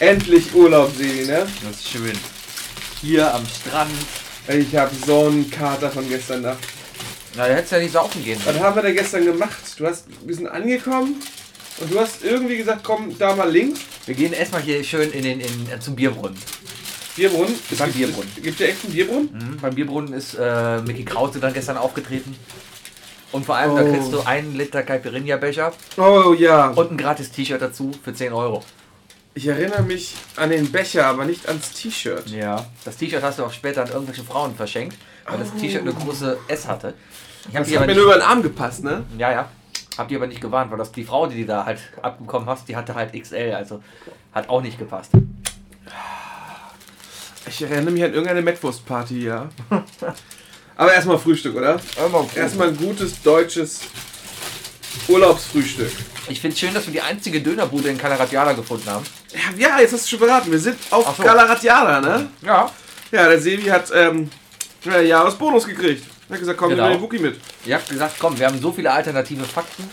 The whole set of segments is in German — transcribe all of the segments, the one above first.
Endlich Urlaub, Sebi, ne? Das ist schön. Hier am Strand. Ich hab so einen Kater von gestern Nacht. Na, du hättest ja nicht saufen gehen Was sollen. haben wir da gestern gemacht? Du hast, wir sind angekommen und du hast irgendwie gesagt, komm da mal links. Wir gehen erstmal hier schön in den, in, äh, zum Bierbrunnen. Bierbrunnen. Es Beim gibt, Bierbrunnen. Es gibt ja echt einen Bierbrunnen? Mhm. Beim Bierbrunnen ist äh, Mickey Krause dann gestern aufgetreten. Und vor allem, da Oh. kriegst du einen Liter Caipirinha-Becher Oh ja. und ein gratis T-Shirt dazu für 10 Euro. Ich erinnere mich an den Becher, aber nicht ans T-Shirt. Ja. Das T-Shirt hast du auch später an irgendwelche Frauen verschenkt, weil das Oh. T-Shirt eine große S hatte. Ich hab Das die hat aber mir nicht, nur über den Arm gepasst, ne? ja, ja. Hab die aber nicht gewarnt, weil das die Frau, die die da halt abbekommen hast, die hatte halt XL, also hat auch nicht gepasst. Ich erinnere mich an irgendeine Mettwurst-Party, ja. aber erstmal Frühstück, oder? Erstmal ein gutes deutsches Urlaubsfrühstück. Ich finde es schön, dass wir die einzige Dönerbude in Calaratiala gefunden haben. Ja, jetzt hast du schon verraten. Wir sind auf Ach so. Calaratiana, ne? Ja. Ja, der Sevi hat ähm, ja, Jahresbonus gekriegt. Er hat gesagt, komm, Genau. wir nehmen den Wookie mit. Ihr habt gesagt, komm, wir haben so viele alternative Fakten,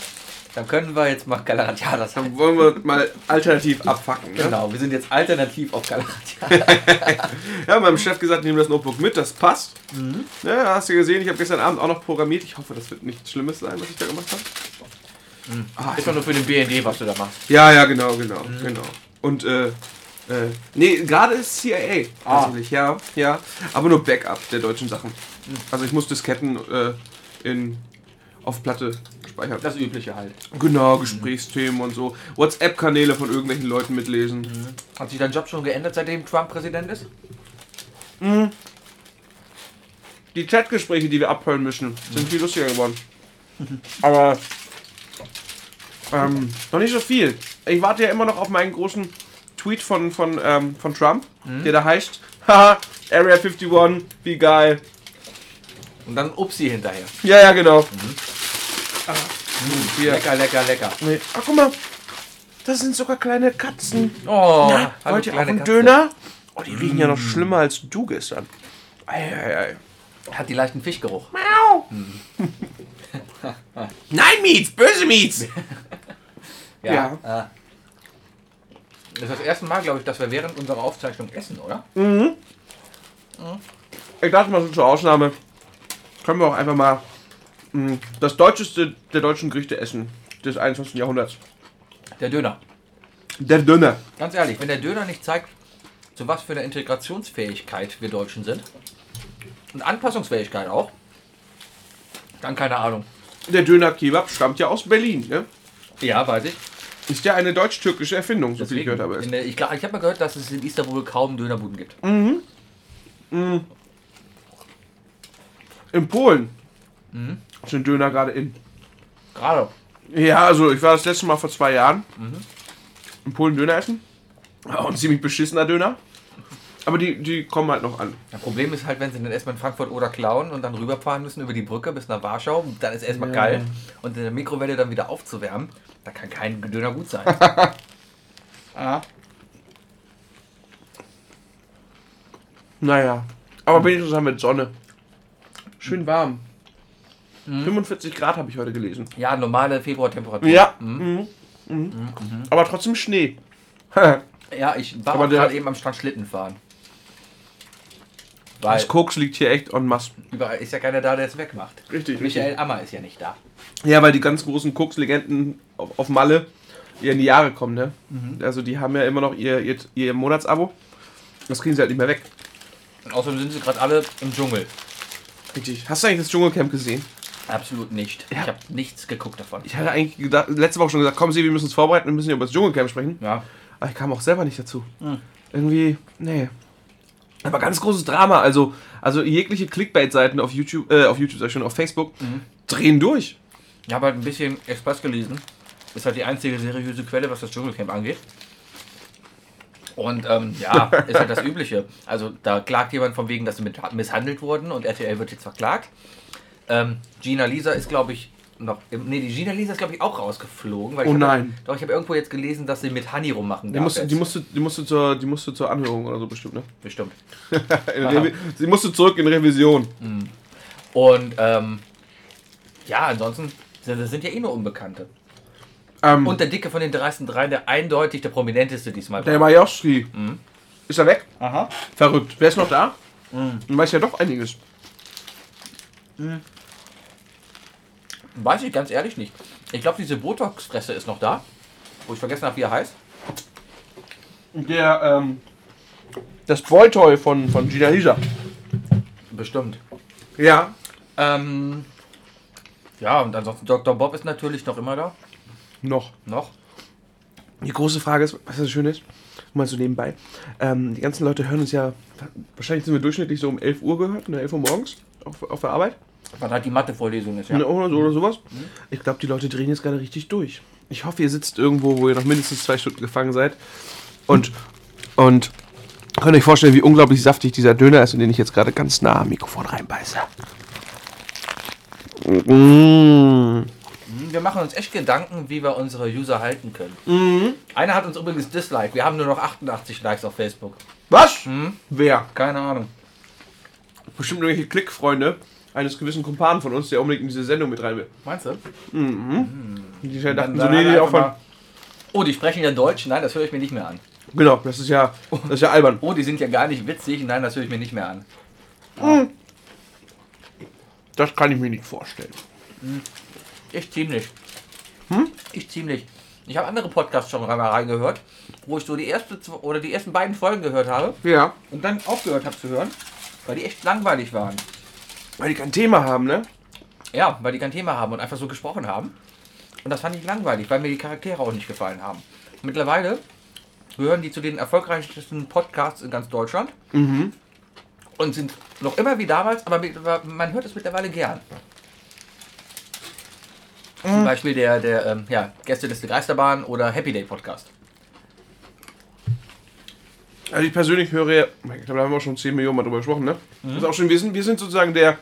dann können wir jetzt mal sein. Dann wollen wir mal alternativ abfacken. Ne? Genau, wir sind jetzt alternativ auf Calaratiala. Ja, meinem Chef gesagt, nehmen das Notebook mit, das passt. Mhm. Ja, hast du gesehen, ich habe gestern Abend auch noch programmiert. Ich hoffe, das wird nichts Schlimmes sein, was ich da gemacht habe. Ah, Ist doch nur für den BND, was du da machst. Ja, ja, genau, genau, Mhm. genau. Und, äh, äh, nee, gerade ist CIA. Ah. Ja, ja. Aber nur Backup der deutschen Sachen. Mhm. Also ich muss Disketten äh, in, auf Platte speichern. Das Übliche halt. Genau, Gesprächsthemen und so. WhatsApp-Kanäle von irgendwelchen Leuten mitlesen. Mhm. Hat sich dein Job schon geändert, seitdem Trump Präsident ist? Die Chatgespräche, die wir abhören müssen, sind viel lustiger geworden. Aber ähm, noch nicht so viel. Ich warte ja immer noch auf meinen großen Tweet von, von, ähm, von Trump, der da heißt, haha, Area 51, wie geil. Und dann Upsi hinterher. Ja, ja, genau. Ah, hier. Lecker, lecker, lecker. Nee. Ach, guck mal. Das sind sogar kleine Katzen. Oh, Na, hallo, wollt ihr auch einen Katze. Döner? Oh, die riechen ja noch schlimmer als du gestern. Ei, ei, ei. Hat die leichten Fischgeruch. Miau. Nein, Miets, böse Miets. Ja. Ah. Das ist das erste Mal, glaube ich, dass wir während unserer Aufzeichnung essen, oder? Ich dachte mal so zur Ausnahme, können wir auch einfach mal das deutscheste der deutschen Gerichte essen des 21. Jahrhunderts. Der Döner. Der Döner. Ganz ehrlich, wenn der Döner nicht zeigt, zu was für einer Integrationsfähigkeit wir Deutschen sind und Anpassungsfähigkeit auch, dann keine Ahnung. Der Döner Kebab stammt ja aus Berlin. Ne? Ja, weiß ich. Ist ja eine deutsch-türkische Erfindung, so viel ich Deswegen, gehört habe. der, ich ich habe mal gehört, dass es in Istanbul kaum Dönerbuden gibt. In Polen sind Döner gerade in. Gerade. Ja, also ich war das letzte Mal vor zwei Jahren in Polen Döner essen. Auch ein ziemlich beschissener Döner. Aber die, die kommen halt noch an. Das Problem ist halt, wenn sie dann erstmal in Frankfurt oder klauen und dann rüberfahren müssen über die Brücke bis nach Warschau, dann ist erstmal Ja. kalt und in der Mikrowelle dann wieder aufzuwärmen, da kann kein Döner gut sein. ah. Naja. Aber wenigstens haben wir Sonne. Schön warm. 45 Grad habe ich heute gelesen. Ja, normale Februartemperatur. Ja. Mhm. Mhm. Mhm. Aber trotzdem Schnee. Ja, ich war gerade eben am Strand Schlitten fahren. Weil Das Koks liegt hier echt en masse. überall ist ja keiner da, der es wegmacht. Richtig, Michael Ammer ist ja nicht da. Ja, weil die ganz großen Koks-Legenden auf, auf Malle ja in die Jahre kommen, ne? Also die haben ja immer noch ihr, ihr, ihr Monatsabo. Das kriegen sie halt nicht mehr weg. Und außerdem sind sie gerade alle im Dschungel. Richtig. Hast du eigentlich das Dschungelcamp gesehen? Absolut nicht. Ja. Ich habe nichts geguckt davon. Ich hatte eigentlich gedacht, letzte Woche schon gesagt, komm Sie, wir müssen uns vorbereiten, wir müssen ja über das Dschungelcamp sprechen. Ja. Aber ich kam auch selber nicht dazu. Hm. Irgendwie, nee. Aber ganz großes Drama. Also, also jegliche Clickbait-Seiten auf YouTube, äh, auf YouTube sag ich schon, auf Facebook, Mhm. drehen durch. Ich habe halt ein bisschen Express gelesen. Ist halt die einzige seriöse Quelle, was das Dschungelcamp angeht. Und ähm, ja, ist halt das Übliche. Also da klagt jemand von wegen, dass sie mit misshandelt wurden und RTL wird jetzt verklagt. Ähm, Gina Lisa ist, glaube ich, noch. Nee, die Gina Lisa ist, glaube ich, auch rausgeflogen. Oh hab- nein. Doch, ich habe irgendwo jetzt gelesen, dass sie mit Honey rummachen Die musste, die, musste, die, musste zur, die musste zur Anhörung oder so bestimmt, ne? Bestimmt. Sie musste zurück in Revision. Und ähm, ja, ansonsten sind das sind ja eh nur Unbekannte. Ähm, Und der Dicke von den dreisten dreien, der eindeutig der prominenteste diesmal der Majowski. Ist er weg? Aha. Verrückt. Wer ist noch da? Man weiß ja doch einiges. Weiß ich ganz ehrlich nicht. Ich glaube, diese Botox-Fresse ist noch da. Wo ich vergessen habe, wie er heißt. Der, ähm, das Boy-Toy von, von Gina Lisa. Bestimmt. Ja. Ähm, ja, und ansonsten Dr. Bob ist natürlich noch immer da. Noch. Noch. Die große Frage ist, was das schön ist, mal so nebenbei. Ähm, die ganzen Leute hören uns ja, wahrscheinlich sind wir durchschnittlich so um 11 Uhr gehört, ne, 11 Uhr morgens auf, auf der Arbeit. Wann halt die Mathe-Vorlesung ist, ja. Ne, Oder, so, oder sowas. Ich glaube, die Leute drehen jetzt gerade richtig durch. Ich hoffe, ihr sitzt irgendwo, wo ihr noch mindestens zwei Stunden gefangen seid. Und, und könnt euch vorstellen, wie unglaublich saftig dieser Döner ist, in den ich jetzt gerade ganz nah am Mikrofon reinbeiße. Mmh. Wir machen uns echt Gedanken, wie wir unsere User halten können. Einer hat uns übrigens disliked. Wir haben nur noch 88 Likes auf Facebook. Was? Wer? Keine Ahnung. Bestimmt irgendwelche Klickfreunde eines gewissen Kumpanen von uns, der unbedingt in diese Sendung mit rein will. Meinst du? Die dachten Dann- so, nee, er auch von. Oh, die sprechen ja Deutsch? Nein, das höre ich mir nicht mehr an. Genau, das ist ja, das ist ja albern. Oh, die sind ja gar nicht witzig? Nein, das höre ich mir nicht mehr an. Das kann ich mir nicht vorstellen. Ich ziemlich. Hm? Ich ziemlich. Ich habe andere Podcasts schon mal reingehört, wo ich so die erste oder die ersten beiden Folgen gehört habe Ja, und dann aufgehört habe zu hören, weil die echt langweilig waren. Weil die kein Thema haben, ne? Ja, weil die kein Thema haben und einfach so gesprochen haben. Und das fand ich langweilig, weil mir die Charaktere auch nicht gefallen haben. Mittlerweile gehören die zu den erfolgreichsten Podcasts in ganz Deutschland. Und sind noch immer wie damals, aber man hört es mittlerweile gern. Zum Beispiel der, der ähm, ja, Gästeliste Geisterbahn oder Happy Day Podcast. Also ich persönlich höre, ich glaube, da haben wir schon 10 Millionen Mal drüber gesprochen, ne? Das ist auch schon, wir sind, wir sind sozusagen der,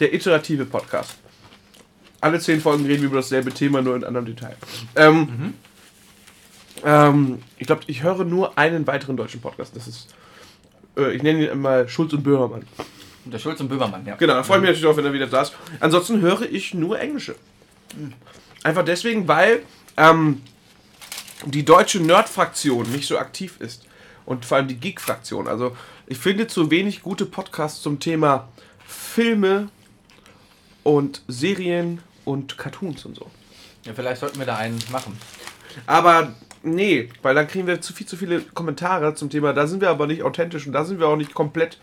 der iterative Podcast. Alle 10 Folgen reden wir über dasselbe Thema, nur in anderem Detail. Ähm, ähm, ich glaube, ich höre nur einen weiteren deutschen Podcast. Das ist, äh, ich nenne ihn mal Schulz und Böhmermann. Der Schulz und Böhmermann, ja. Genau, da freue ich mich natürlich auch, wenn er wieder da ist. Ansonsten höre ich nur Englische. Einfach deswegen, weil ähm, die deutsche Nerd-Fraktion nicht so aktiv ist. Und vor allem die Geek-Fraktion. Also ich finde zu wenig gute Podcasts zum Thema Filme und Serien und Cartoons und so. ja. Vielleicht sollten wir da einen machen. Aber nee, weil dann kriegen wir zu viel zu viele Kommentare zum Thema, da sind wir aber nicht authentisch und da sind wir auch nicht komplett.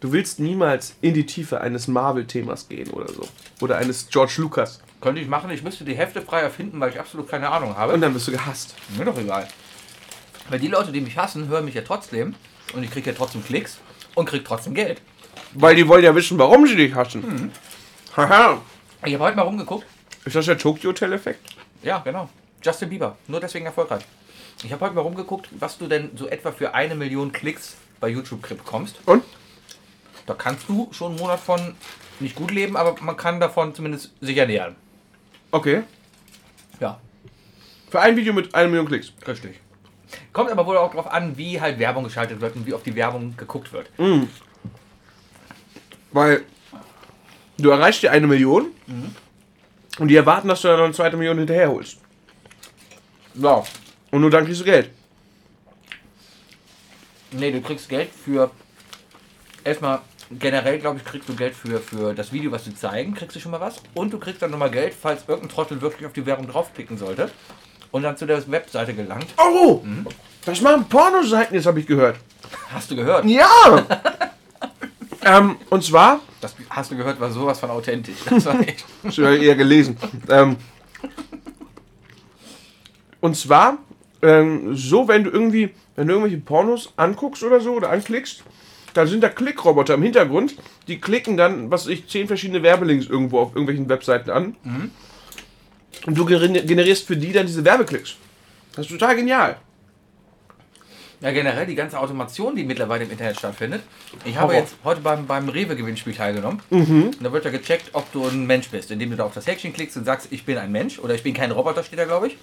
Du willst niemals in die Tiefe eines Marvel-Themas gehen oder so. Oder eines George Lucas. Könnte ich machen, ich müsste die Hälfte frei erfinden, weil ich absolut keine Ahnung habe. Und dann wirst du gehasst. Mir doch egal. Weil die Leute, die mich hassen, hören mich ja trotzdem. Und ich kriege ja trotzdem Klicks und kriege trotzdem Geld. Weil die wollen ja wissen, warum sie dich hassen. Haha. Ich habe heute mal rumgeguckt. Ist das der Tokyo Hotel-Effekt? Ja, genau. Justin Bieber. Nur deswegen erfolgreich. Ich habe heute mal rumgeguckt, was du denn so etwa für eine Million Klicks bei YouTube bekommst. Und? Da kannst du schon einen Monat von nicht gut leben, aber man kann davon zumindest sich ernähren. Okay. Ja, Für ein Video mit einer Million Klicks. richtig. Kommt aber wohl auch darauf an, wie halt Werbung geschaltet wird und wie oft die Werbung geguckt wird. Weil du erreichst dir eine Million und die erwarten, dass du dann noch eine zweite Million hinterherholst. Ja. Und nur dann kriegst du Geld. Nee, du kriegst Geld für. Erstmal, generell glaube ich, kriegst du Geld für, für das Video, was sie zeigen, kriegst du schon mal was. Und du kriegst dann nochmal Geld, falls irgendein Trottel wirklich auf die Werbung draufklicken sollte und dann zu der Webseite gelangt. Oh! Das machen Pornoseiten, jetzt habe ich gehört. Hast du gehört? Ja! ähm, und zwar, Das hast du gehört, war sowas von authentisch. Das war echt. das habe ich eher gelesen. Ähm, und zwar, ähm, so, wenn du irgendwie, wenn du irgendwelche Pornos anguckst oder so oder anklickst, dann sind da Klickroboter im Hintergrund, die klicken dann, was ich, zehn verschiedene Werbelinks irgendwo auf irgendwelchen Webseiten an. Und du gener- generierst für die dann diese Werbeklicks. Das ist total genial. Ja, generell die ganze Automation, die mittlerweile im Internet stattfindet. Ich habe jetzt heute beim, beim Rewe-Gewinnspiel teilgenommen. Und da wird ja gecheckt, ob du ein Mensch bist, indem du da auf das Häkchen klickst und sagst, ich bin ein Mensch oder ich bin kein Roboter, steht da, glaube ich.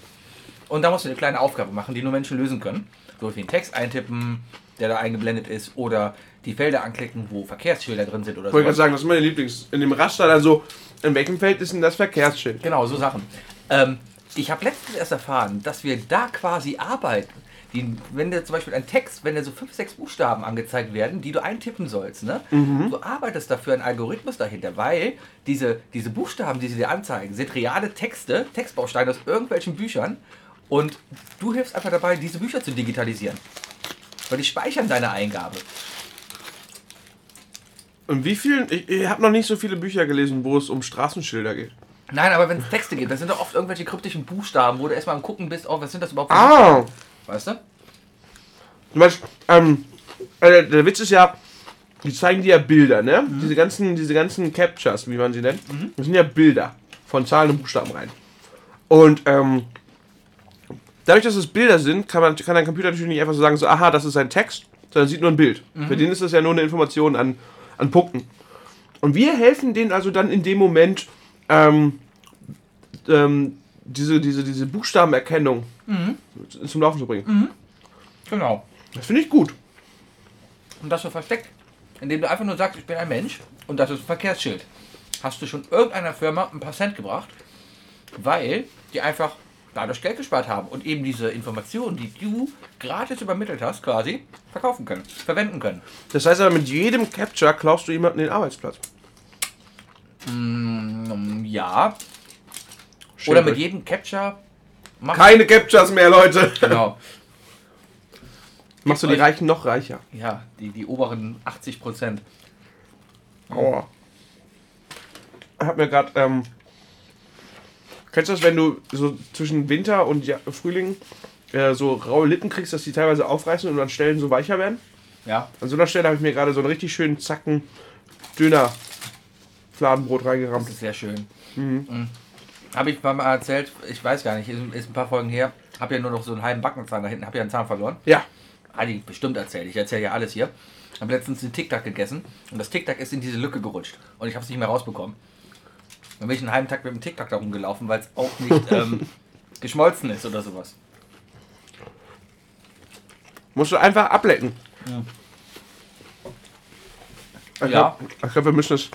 Und da musst du eine kleine Aufgabe machen, die nur Menschen lösen können. So wie einen Text eintippen, der da eingeblendet ist, oder die Felder anklicken, wo Verkehrsschilder drin sind oder Ich wollte gerade so. sagen, das ist meine Lieblings. In dem Raster dann so, in welchem Feld ist denn das Verkehrsschild? Genau, so Sachen. Ähm, Ich habe letztens erst erfahren, dass wir da quasi arbeiten. Die, wenn dir zum Beispiel ein Text, wenn dir so fünf, sechs Buchstaben angezeigt werden, die du eintippen sollst, ne? Du arbeitest dafür einen Algorithmus dahinter, weil diese, diese Buchstaben, die sie dir anzeigen, sind reale Texte, Textbausteine aus irgendwelchen Büchern und du hilfst einfach dabei, diese Bücher zu digitalisieren. Weil die speichern deine Eingabe. Und wie vielen. Ich, ich habe noch nicht so viele Bücher gelesen, wo es um Straßenschilder geht. Nein, aber wenn es Texte gibt, das sind doch oft irgendwelche kryptischen Buchstaben, wo du erstmal am gucken bist, oh, was sind das überhaupt Ah! Weißt du? Du meinst, ähm, äh, der Witz ist ja, die zeigen dir ja Bilder, ne? Diese ganzen, diese ganzen Captures, wie man sie nennt, das sind ja Bilder von Zahlen und Buchstaben rein. Und ähm, dadurch, dass es Bilder sind, kann man kann ein Computer natürlich nicht einfach so sagen, so, aha, das ist ein Text, sondern sieht nur ein Bild. Für den ist das ja nur eine Information an, an Punkten. Und wir helfen denen also dann in dem Moment, ähm, ähm, diese, diese, diese Buchstabenerkennung zum Laufen zu bringen. Genau. Das finde ich gut. Und das so versteckt, indem du einfach nur sagst, ich bin ein Mensch und das ist ein Verkehrsschild. Hast du schon irgendeiner Firma ein paar Cent gebracht, weil die einfach dadurch Geld gespart haben und eben diese Informationen, die du gratis übermittelt hast, quasi verkaufen können, verwenden können. Das heißt aber, mit jedem Capture klaust du jemanden den Arbeitsplatz. Mm, Ja. Oder mit jedem Capture machst Keine Captures mehr, Leute. Genau. Machst du die Reichen noch reicher. Ja, die, die oberen 80 Prozent. Aua. Ich hab mir gerade, ähm, kennst du das, wenn du so zwischen Winter und ja Frühling äh, so raue Lippen kriegst, dass die teilweise aufreißen und an Stellen so weicher werden? Ja. An so einer Stelle habe ich mir gerade so einen richtig schönen Zacken Döner Fladenbrot Das reingerammt. ist sehr schön. Mhm. Habe ich mal erzählt, ich weiß gar nicht, ist, ein paar Folgen her, habe ja nur noch so einen halben Backenzahn da hinten, habe ja einen Zahn verloren. Ja. Adi, bestimmt erzählt, ich erzähle ja alles hier. Habe letztens einen Tic-Tac gegessen und das Tic-Tac ist in diese Lücke gerutscht und ich habe es nicht mehr rausbekommen. Dann bin ich einen halben Tag mit dem Tic-Tac da rumgelaufen, weil es auch nicht ähm, geschmolzen ist oder sowas. Musst du einfach ablecken. Ich Ja. glaube, ich glaub, wir müssen das.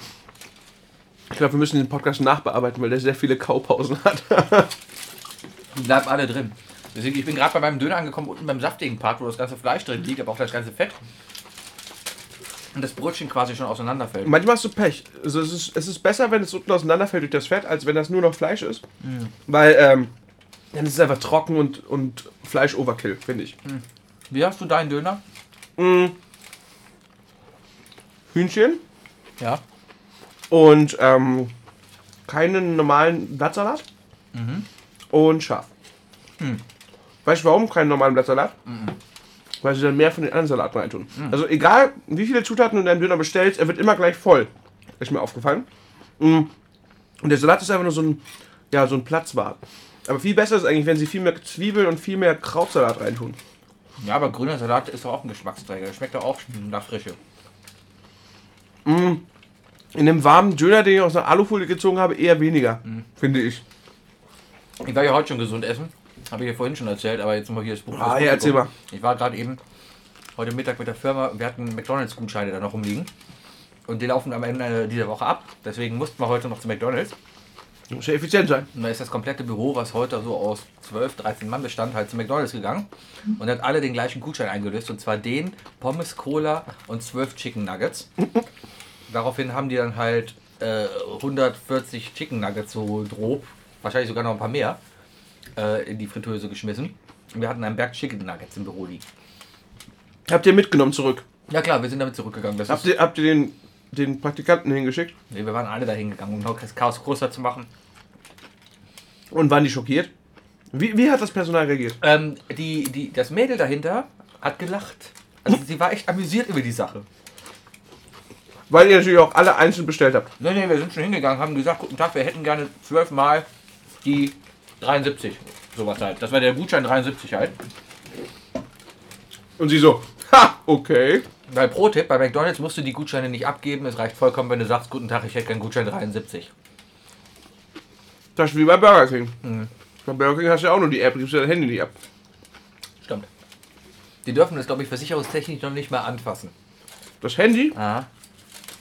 Ich glaube, wir müssen den Podcast nachbearbeiten, weil der sehr viele Kaupausen hat. Die bleiben alle drin. Deswegen, ich bin gerade bei meinem Döner angekommen, unten beim saftigen Part, wo das ganze Fleisch drin liegt, aber auch das ganze Fett. Und das Brötchen quasi schon auseinanderfällt. Manchmal hast du Pech. Also es, ist, es ist besser, wenn es unten auseinanderfällt durch das Fett, als wenn das nur noch Fleisch ist. Weil ähm, dann ist es einfach trocken und, und Fleisch-Overkill, finde ich. Wie hast du deinen Döner? Hühnchen Ja. und ähm, keinen normalen Blattsalat und scharf. Weißt du warum keinen normalen Blattsalat? Weil sie dann mehr von den anderen Salaten reintun. Also egal, wie viele Zutaten du in deinem Döner bestellst, er wird immer gleich voll. Ist mir aufgefallen. Mm. Und der Salat ist einfach nur so ein, ja, so ein Platzwart. Aber viel besser ist eigentlich, wenn sie viel mehr Zwiebeln und viel mehr Krautsalat reintun. Ja, aber grüner Salat ist doch auch ein Geschmacksträger. Schmeckt doch auch nach Frische. In dem warmen Döner, den ich aus einer Alufolie gezogen habe, eher weniger, finde ich. Ich war ja heute schon gesund essen. Habe ich ja vorhin schon erzählt, aber jetzt mal hier das Buch. Ah, ja, erzähl mal. Ich war gerade eben heute Mittag mit der Firma. Wir hatten McDonalds-Gutscheine da noch rumliegen. Und die laufen am Ende dieser Woche ab. Deswegen mussten wir heute noch zu McDonalds. Muss ja effizient sein. Und da ist das komplette Büro, was heute so aus 12, 13 Mann bestand, halt zu McDonalds gegangen und hat alle den gleichen Gutschein eingelöst. Und zwar den Pommes, Cola und 12 Chicken Nuggets. Daraufhin haben die dann halt äh, 140 Chicken Nuggets so grob, wahrscheinlich sogar noch ein paar mehr, äh, in die Fritteuse geschmissen. Wir hatten einen Berg Chicken Nuggets im Büro liegen. Habt ihr mitgenommen zurück? Ja klar, wir sind damit zurückgegangen. Das Habt ist, ihr, habt ihr den, den Praktikanten hingeschickt? nee, wir waren alle dahin gegangen, um noch das Chaos größer zu machen. Und waren die schockiert? Wie, wie hat das Personal reagiert? Ähm, die, die, das Mädel dahinter hat gelacht. Also sie war echt amüsiert über die Sache. Weil ihr natürlich auch alle einzeln bestellt habt. Nee, nee, wir sind schon hingegangen, haben gesagt, guten Tag, wir hätten gerne zwölfmal die 73. Sowas halt. Das war der Gutschein 73 halt. Und sie so, ha, okay. Weil Pro-Tipp, bei McDonalds musst du die Gutscheine nicht abgeben. Es reicht vollkommen, wenn du sagst, guten Tag, ich hätte gerne Gutschein 73. Das ist wie bei Burger King. Bei Burger King hast du ja auch nur die App, gibst du dein Handy nicht ab. Stimmt. Die dürfen das, glaube ich, versicherungstechnisch noch nicht mal anfassen. Das Handy? Aha.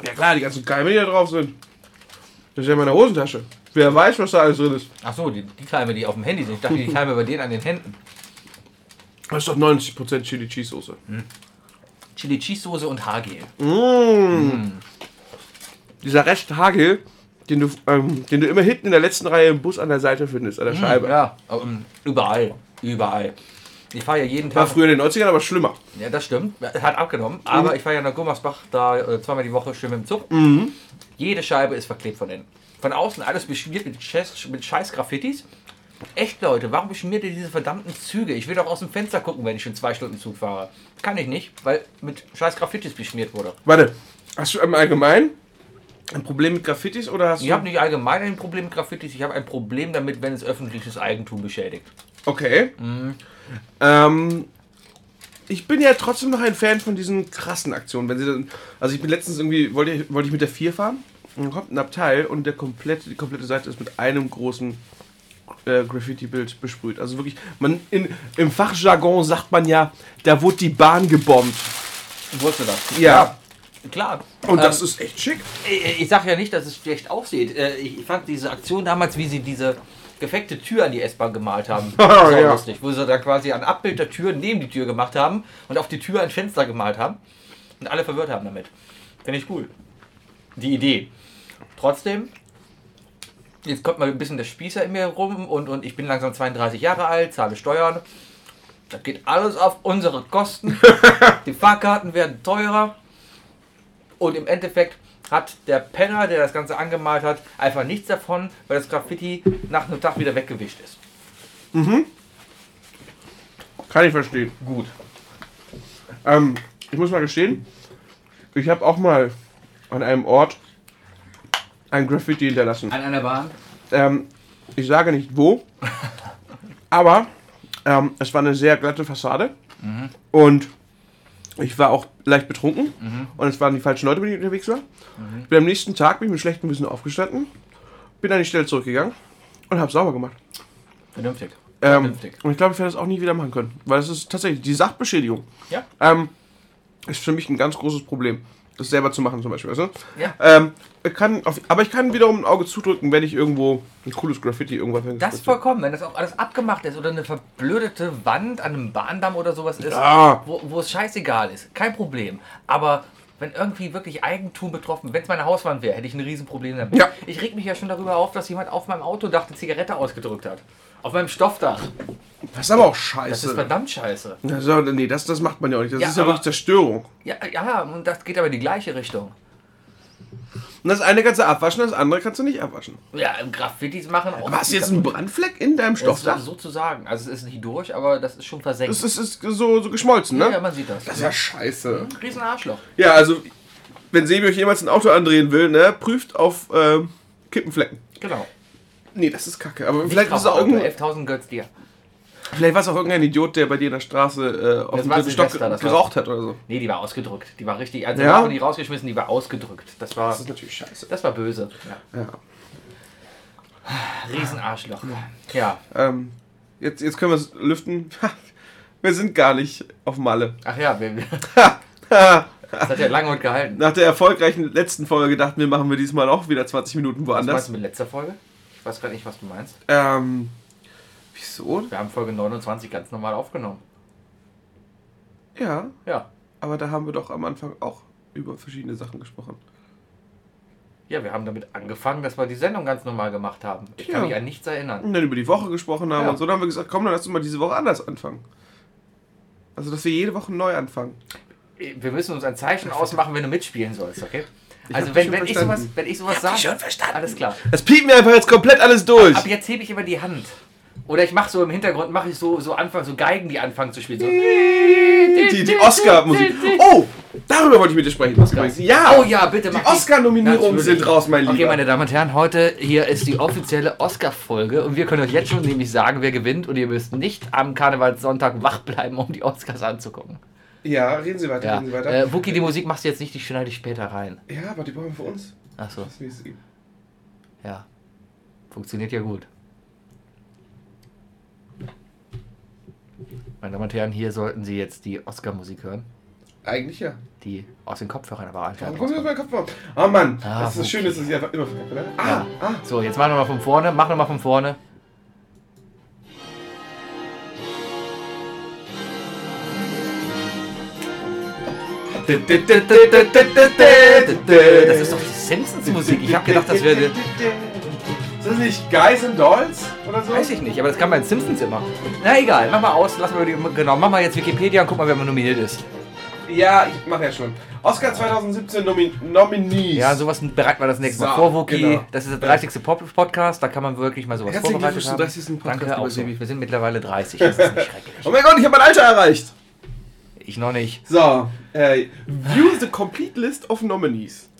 Ja klar, die ganzen Keime, die da drauf sind. Das ist ja in meiner Hosentasche. Wer weiß, was da alles drin ist. Ach so, die, die Keime, die auf dem Handy sind. Ich dachte, die Keime bei denen an den Händen. Das ist doch 90% Chili Cheese Soße. Chili Cheese Soße und Haargel. Dieser Rest Hagel, den du, ähm, den du immer hinten in der letzten Reihe im Bus an der Seite findest, an der Scheibe. Ja, ähm, überall. Überall. Ich fahre ja jeden War Tag. früher in den 90ern aber schlimmer. Ja, das stimmt. Hat abgenommen. Aber ich fahre ja nach Gummersbach da äh, zweimal die Woche schön mit dem Zug. Jede Scheibe ist verklebt von innen. Von außen alles beschmiert mit, Scheiß- mit scheiß Graffitis. Echt, Leute, warum beschmiert ihr diese verdammten Züge? Ich will doch aus dem Fenster gucken, wenn ich schon zwei Stunden Zug fahre. Kann ich nicht, weil mit scheiß Graffitis beschmiert wurde. Warte, hast du im Allgemeinen ein Problem mit Graffitis oder hast Ich du. habe nicht allgemein ein Problem mit Graffitis, ich habe ein Problem damit, wenn es öffentliches Eigentum beschädigt. Okay. Ähm, ich bin ja trotzdem noch ein Fan von diesen krassen Aktionen. Wenn sie dann, also ich bin letztens irgendwie, wollte ich, wollte ich mit der 4 fahren und dann kommt ein Abteil und der komplette, die komplette Seite ist mit einem großen äh, Graffiti-Bild besprüht. Also wirklich, man in, im Fachjargon sagt man ja, da wurde die Bahn gebombt. Wusste das? Ja. Klar. Und das Ähm, ist echt schick. Ich, ich sage ja nicht, dass es schlecht aussieht. Äh, Ich fand diese Aktion damals, wie sie diese gefekte Tür an die S-Bahn gemalt haben, Oh, ja. lustig. Wo sie da quasi ein Abbild der Tür neben die Tür gemacht haben und auf die Tür ein Fenster gemalt haben und alle verwirrt haben damit. Finde ich cool. Die Idee. Trotzdem, jetzt kommt mal ein bisschen der Spießer in mir rum und, und ich bin langsam 32 Jahre alt, zahle Steuern. Das geht alles auf unsere Kosten. Die Fahrkarten werden teurer. Und im Endeffekt hat der Penner, der das Ganze angemalt hat, einfach nichts davon, weil das Graffiti nach einem Tag wieder weggewischt ist. Kann ich verstehen. Gut. Ähm, ich muss mal gestehen, ich habe auch mal an einem Ort ein Graffiti hinterlassen. An einer Bahn? Ähm, ich sage nicht wo, aber ähm, es war eine sehr glatte Fassade und ich war auch leicht betrunken und es waren die falschen Leute, mit denen ich unterwegs war. Ich bin am nächsten Tag bin ich mit schlechtem Wissen aufgestanden, bin an die Stelle zurückgegangen und habe sauber gemacht. Vernünftig. Ähm, Vernünftig. und ich glaube, ich werde das auch nie wieder machen können, weil es ist tatsächlich die Sachbeschädigung. Ja. Ähm, ist für mich ein ganz großes Problem, das selber zu machen zum Beispiel. Weißt du? Ja. ähm, kann auf, aber ich kann wiederum ein Auge zudrücken, wenn ich irgendwo ein cooles Graffiti irgendwas Das hingespritzt vollkommen, wenn das auch alles abgemacht ist oder eine verblödete Wand an einem Bahndamm oder sowas ist, Ja. wo, wo es scheißegal ist, kein Problem. Aber wenn irgendwie wirklich Eigentum betroffen, wenn es meine Hauswand wäre, hätte ich ein Riesenproblem damit. Ja. Ich reg mich ja schon darüber auf, dass jemand auf meinem Autodach eine Zigarette ausgedrückt hat. Auf meinem Stoffdach. Das ist aber auch Das ist scheiße. verdammt scheiße. Also, nee, das, das macht man ja auch nicht. Das Ja, ist ja aber- wirklich Zerstörung. Ja, ja, und das geht aber in die gleiche Richtung. Und das eine kannst du abwaschen, das andere kannst du nicht abwaschen. Ja, Graffitis machen auch. Aber hast du jetzt einen Brandfleck in deinem Stoffdach? sozusagen. Also es ist nicht durch, aber das ist schon versenkt. Das ist, ist so, so geschmolzen, ja, ne? ja, man sieht das. Das ist ja scheiße. Riesen Arschloch. Ja, also, wenn Sebi euch jemals ein Auto andrehen will, ne, prüft auf ähm, Kippenflecken. Genau. Nee, das ist kacke. Aber vielleicht ist, es auch Auto, irgend, 11.000 götz dir. Vielleicht war es auch irgendein Idiot, der bei dir in der Straße äh, auf Das dem Stock geraucht hat oder so. Nee, die war ausgedrückt. Die war richtig. Also Ja? die rausgeschmissen, die war ausgedrückt. Das war, Das ist natürlich scheiße. das war böse. Ja. Ja. Riesen Arschloch. Ja. Ähm, jetzt, jetzt können wir es lüften. Wir sind gar nicht auf Malle. Ach ja, wir, das hat ja lange und gehalten. Nach der erfolgreichen letzten Folge dachten wir, machen wir diesmal auch wieder 20 Minuten Was meinst woanders. du mit letzter Folge? Ich weiß gar nicht, was du meinst. Ähm, wieso? Wir haben Folge 29 ganz normal aufgenommen. Ja, Ja. aber da haben wir doch am Anfang auch über verschiedene Sachen gesprochen. Ja, wir haben damit angefangen, dass wir die Sendung ganz normal gemacht haben. Ich kann Ja. mich an nichts erinnern. Und dann über die Woche gesprochen haben Ja. und so. Dann haben wir gesagt, komm, dann lass uns mal diese Woche anders anfangen. Also, dass wir jede Woche neu anfangen. Wir müssen uns ein Zeichen ausmachen, wenn du mitspielen sollst, okay? Ich Also wenn, wenn, ich sowas, wenn ich sowas sage. schon verstanden. Alles klar. Das piept mir einfach jetzt komplett alles durch. Ab jetzt hebe ich immer die Hand. Oder ich mache so im Hintergrund, mache ich so, so Anfang, so Geigen, die anfangen zu spielen. So. Die, die Oscar-Musik. Oh, darüber wollte ich mit dir sprechen. Ja, Oh ja, bitte die Oscar-Nominierungen sind raus, mein Lieber. Okay, meine Damen und Herren, heute hier ist die offizielle Oscar-Folge und wir können euch jetzt schon nämlich sagen, wer gewinnt und ihr müsst nicht am Karnevalssonntag wach bleiben, um die Oscars anzugucken. ja, reden Sie weiter, Ja. reden Sie weiter. Äh, Wookie, die Musik machst du jetzt nicht, die schneide ich später rein. ja, aber die brauchen wir für uns. Ist wie ja. Funktioniert ja gut. Meine Damen und Herren, hier sollten Sie jetzt die Oscar-Musik hören. Eigentlich ja. Die aus den Kopfhörern aber einfach. Warum kommt mir mein Kopf vor? Oh Mann, Ah, das ist das. Schöne, dass ich einfach immer verkacke, ne? Ah, Ja. ah. So, jetzt machen wir mal von vorne. Mach nochmal von vorne. Das ist doch die Simpsons-Musik. Ich habe gedacht, das wäre. Ist das nicht Guys and Dolls oder so? Weiß ich nicht, aber das kann man in Simpsons immer. Na egal, mach mal aus, lass mal die, genau, mach mal jetzt Wikipedia und guck mal, wer mal nominiert ist. Ja, ich mache ja schon. Oscar 2017 Nomi Nominees. Ja, sowas bereiten wir das nächste Mal So, vor, Wookie. genau. Das ist der 30. Pop Podcast, da kann man wirklich mal sowas Herzlichen vorbereitet Glückwunsch haben. zum 30. Podcast, Danke auch so. Wir sind mittlerweile 30, das ist nicht schrecklich. Oh mein Gott, ich habe mein Alter erreicht. Ich noch nicht. So, äh, view the complete list of nominees.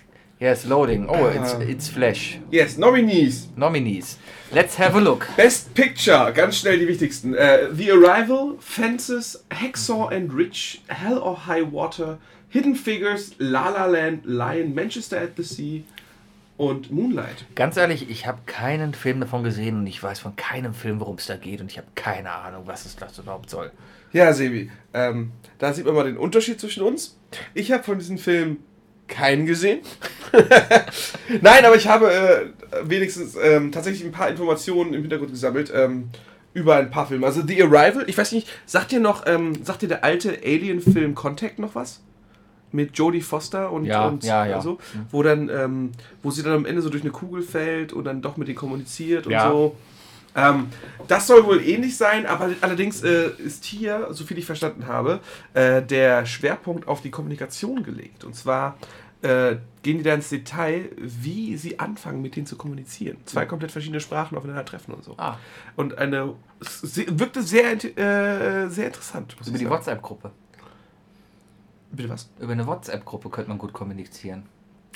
Yes, loading. Oh, it's, Ah. it's Flash. Yes, Nominees. Nominees. Let's have a look. Best Picture, ganz schnell die wichtigsten. Äh, The Arrival, Fences, Hacksaw and Rich, Hell or High Water, Hidden Figures, La La Land, Lion, Manchester at the Sea und Moonlight. Ganz ehrlich, ich habe keinen Film davon gesehen und ich weiß von keinem Film, worum es da geht und ich habe keine Ahnung, was es das überhaupt soll. Ja, Sebi, ähm, da sieht man mal den Unterschied zwischen uns. Ich habe von diesem Film keinen gesehen. Nein, aber ich habe äh, wenigstens ähm, tatsächlich ein paar Informationen im Hintergrund gesammelt ähm, über ein paar Filme. Also The Arrival, ich weiß nicht, sagt dir noch, ähm, sagt dir der alte Alien-Film Contact noch was? Mit Jodie Foster und, Ja, und ja, ja. so, wo dann, ähm, wo sie dann am Ende so durch eine Kugel fällt und dann doch mit denen kommuniziert und Ja. so. Ähm, das soll wohl ähnlich sein, aber allerdings äh, ist hier, so viel ich verstanden habe, äh, der Schwerpunkt auf die Kommunikation gelegt. Und zwar äh, gehen die da ins Detail, wie sie anfangen, mit denen zu kommunizieren. Zwei komplett verschiedene Sprachen aufeinander treffen und so. Ah, Und eine es wirkte sehr, äh, sehr interessant. über die. WhatsApp-Gruppe. Bitte was? Über eine WhatsApp-Gruppe könnte man gut kommunizieren.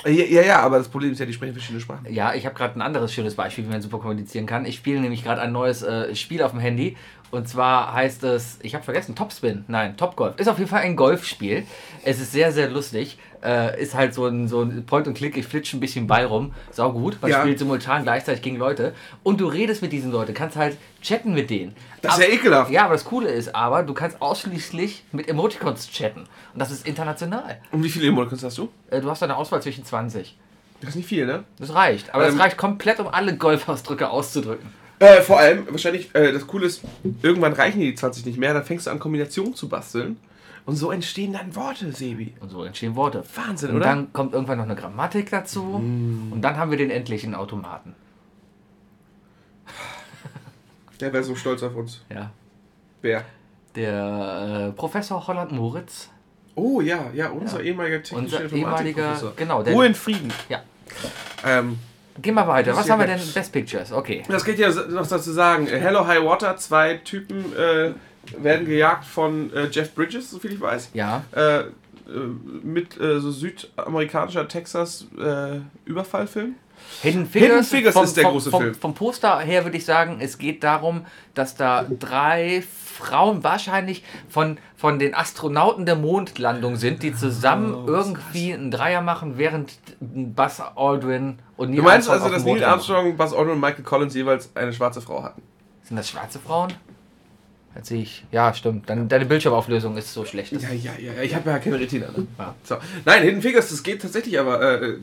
Ja, ja, ja, aber das Problem ist ja, die sprechen verschiedene Sprachen. Ja, ich habe gerade ein anderes schönes Beispiel, wie man super kommunizieren kann. Ich spiele nämlich gerade ein neues äh, Spiel auf dem Handy. Und zwar heißt es, ich habe vergessen, Topspin. Nein, Topgolf. Ist auf jeden Fall ein Golfspiel. Es ist sehr, sehr lustig. Äh, ist halt so ein, so ein Point-and-Click. Ich flitsche ein bisschen Ball rum. Sau gut. Man Ja. spielt simultan gleichzeitig gegen Leute. Und du redest mit diesen Leuten. Kannst halt chatten mit denen. Das ist ja ekelhaft. Ja, aber das Coole ist aber, du kannst ausschließlich mit Emoticons chatten. Und das ist international. Und wie viele Emoticons hast du? Äh, du hast eine Auswahl zwischen 20. Das ist nicht viel, ne? Das reicht. Aber Ähm, das reicht komplett, um alle Golfausdrücke auszudrücken. Äh, vor allem, wahrscheinlich, äh, das Coole ist, irgendwann reichen die 20 nicht mehr, dann fängst du an, Kombinationen zu basteln. Und so entstehen dann Worte, Sebi. Und so entstehen Worte. Wahnsinn, Und oder? dann kommt irgendwann noch eine Grammatik dazu. Und dann haben wir den endlichen Automaten. Der wäre so stolz auf uns. Ja. Wer? Der äh, Professor Holland Moritz. Oh ja, ja, unser Ja. ehemaliger technischer Unser ehemaliger. Informatikprofessor. Genau. Der, Ruhe in Frieden. Ja. Ähm, Geh mal weiter. Was haben wir denn? Best Pictures. Okay. das geht ja noch dazu sagen. äh, Hello High Water, zwei Typen äh, werden gejagt von äh, Jeff Bridges, soviel ich weiß. Ja. Äh, äh, mit äh, so südamerikanischer Texas äh, Überfallfilm. Hidden Figures, Hidden Figures ist der vom, große vom, Film. Vom Poster her würde ich sagen, es geht darum, dass da drei Frauen wahrscheinlich von, von den Astronauten der Mondlandung sind, die zusammen Oh, irgendwie einen Dreier machen, während Buzz Aldrin und Neil Du meinst Armstrong also, dass Neil. Armstrong, Buzz Aldrin und Michael Collins jeweils eine schwarze Frau hatten? Sind das schwarze Frauen? Jetzt sehe ich. Ja, stimmt. Dann, deine Bildschirmauflösung ist so schlecht. Ja, ja, ja, ja. ich habe ja keine Retina. Ne? Ja. So. Nein, Hidden Figures, das geht tatsächlich, aber äh,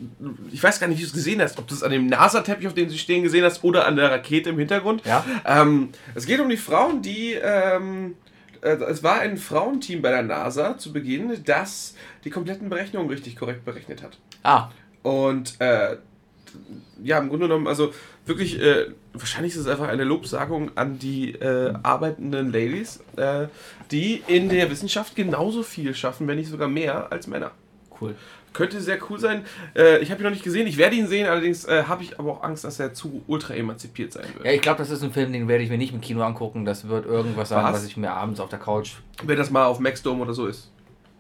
ich weiß gar nicht, wie du es gesehen hast. Ob du es an dem NASA-Teppich, auf dem sie stehen, gesehen hast oder an der Rakete im Hintergrund. Ja. Ähm, es geht um die Frauen, die. Ähm, äh, es war ein Frauenteam bei der NASA zu Beginn, das die kompletten Berechnungen richtig korrekt berechnet hat. Ah, Und äh, ja, im Grunde genommen, also wirklich, äh, wahrscheinlich ist es einfach eine Lobsagung an die äh, arbeitenden Ladies, äh, die in der Wissenschaft genauso viel schaffen, wenn nicht sogar mehr als Männer. cool. Könnte sehr cool sein. Äh, ich habe ihn noch nicht gesehen, ich werde ihn sehen, allerdings äh, habe ich aber auch Angst, dass er zu ultra emanzipiert sein wird. Ja, ich glaube, das ist ein Film, den werde ich mir nicht im Kino angucken. Das wird irgendwas sein, Was? was ich mir abends auf der Couch. Wenn das mal auf Maxdome oder so ist.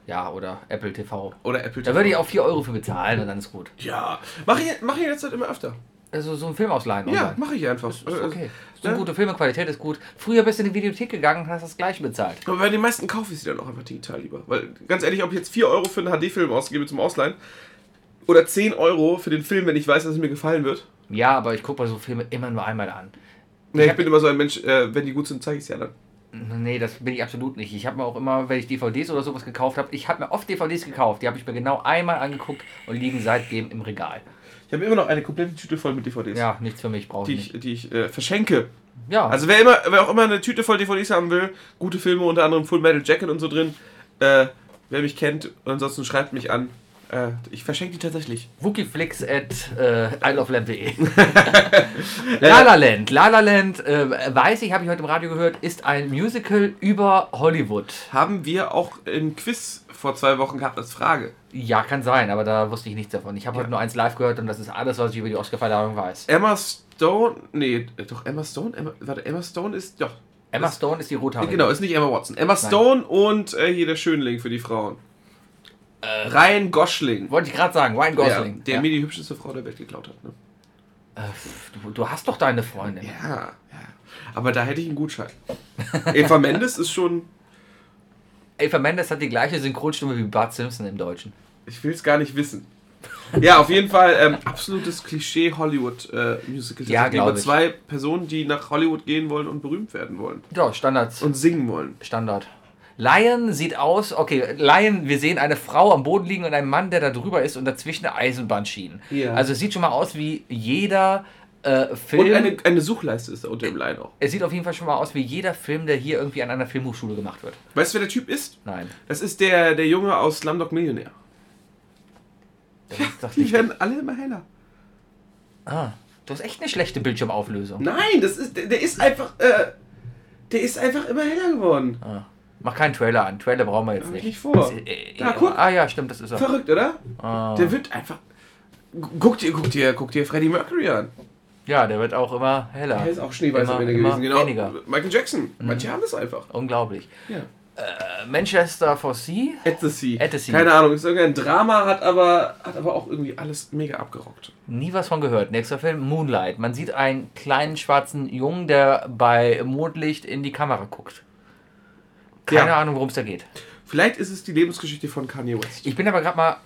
Ja, oder Apple TV. Oder Apple Da würde ich auch 4 Euro für bezahlen und dann ist gut. Ja, mache ich, mach ich letzter Zeit immer öfter. Also so ein Film ausleihen. Ja, mache ich einfach. Ist okay. Sind ne? gute Filme, Qualität ist gut. Früher bist du in die Videothek gegangen und hast das gleiche bezahlt. Aber bei den meisten kaufe ich sie dann auch einfach digital lieber. Weil, ganz ehrlich, ob ich jetzt 4 Euro für einen HD-Film ausgebe zum Ausleihen oder 10 Euro für den Film, wenn ich weiß, dass es mir gefallen wird. Ja, aber ich gucke mir so Filme immer nur einmal an. Nee, ich, hab- bin immer so ein Mensch, äh, wenn die gut sind, zeige ich sie ja dann. Nee, das bin ich absolut nicht. Ich habe mir auch immer, wenn ich DVDs oder sowas gekauft habe, ich habe mir oft DVDs gekauft, die habe ich mir genau einmal angeguckt und liegen seitdem im Regal. Ich habe immer noch eine komplette Tüte voll mit DVDs. Ja, nichts für mich, brauche ich nicht. ich, die ich äh, verschenke. Ja, Also wer immer, wer auch immer eine Tüte voll DVDs haben will, gute Filme, unter anderem Full Metal Jacket und so drin, äh, wer mich kennt, ansonsten schreibt mich an. Äh, ich verschenke die tatsächlich. Wookieflix at äh, isleoflamp.de La La Land. La La Land, äh, weiß ich, habe ich heute im Radio gehört, ist ein Musical über Hollywood. Haben wir auch im Quiz vor zwei Wochen gehabt als Frage. Ja, kann sein, aber da wusste ich nichts davon. Ich habe Ja. heute nur eins live gehört und das ist alles, was ich über die Oscar-Verleihung weiß. Emma Stone, nee, doch Emma Stone, Emma, warte, Emma Stone ist, doch, Emma Stone ist die Rothaarige. genau, ist nicht Emma Watson. Emma Stone und äh, hier der Schönling für die Frauen. Ryan Gosling. Wollte ich gerade sagen, Ryan Gosling. Ja, der Ja. mir die hübscheste Frau der Welt geklaut hat. Ne? Äh, du, du hast doch deine Freundin. Ja, ja. Aber da hätte ich einen Gutschein. Eva Mendes ist schon, Eva Mendes hat die gleiche Synchronstimme wie Bart Simpson im Deutschen. ich will es gar nicht wissen. Ja, auf jeden Fall ähm, absolutes Klischee Hollywood-Musical. Ja, glaub über ich. zwei Personen, die nach Hollywood gehen wollen und berühmt werden wollen. Ja, Standards. Und singen wollen. Standard. Lion sieht aus, okay, Lion, wir sehen eine Frau am Boden liegen und einen Mann, der da drüber ist und dazwischen eine Eisenbahnschienen. Ja. Also es sieht schon mal aus wie jeder äh, Film. Und eine, eine Suchleiste ist da unter dem Line auch. es sieht auf jeden Fall schon mal aus wie jeder Film, der hier irgendwie an einer Filmhochschule gemacht wird. Weißt du, wer der Typ ist? Nein. Das ist der, der Junge aus Slumdog Millionär. Das ist doch Die werden alle immer heller. Ah, du hast echt eine schlechte Bildschirmauflösung. Nein, das ist, der, der ist einfach, äh, der ist einfach immer heller geworden. Ah. Mach keinen Trailer an. Trailer brauchen wir jetzt nicht. nicht vor. Das, äh, Da, guck. Ah ja, stimmt, das ist er. Verrückt, oder? Ah. Der wird einfach. Guck dir, guck dir, guck dir Freddie Mercury an. Ja, der wird auch immer heller. Er ist auch Schneeweißer Männer immer gewesen. Genau. weniger. Mhm. Michael Jackson. Manche haben das einfach. Unglaublich. Ja. Äh, Manchester for Sea? At the Sea. At the Sea. Keine Ahnung, ist irgendein Drama, hat aber, hat aber auch irgendwie alles mega abgerockt. Nie was von gehört. Nächster Film, Moonlight. Man sieht einen kleinen schwarzen Jungen, der bei Mondlicht in die Kamera guckt. Keine Ja. Ahnung, worum es da geht. Vielleicht ist es die Lebensgeschichte von Kanye West. Ich bin aber gerade mal.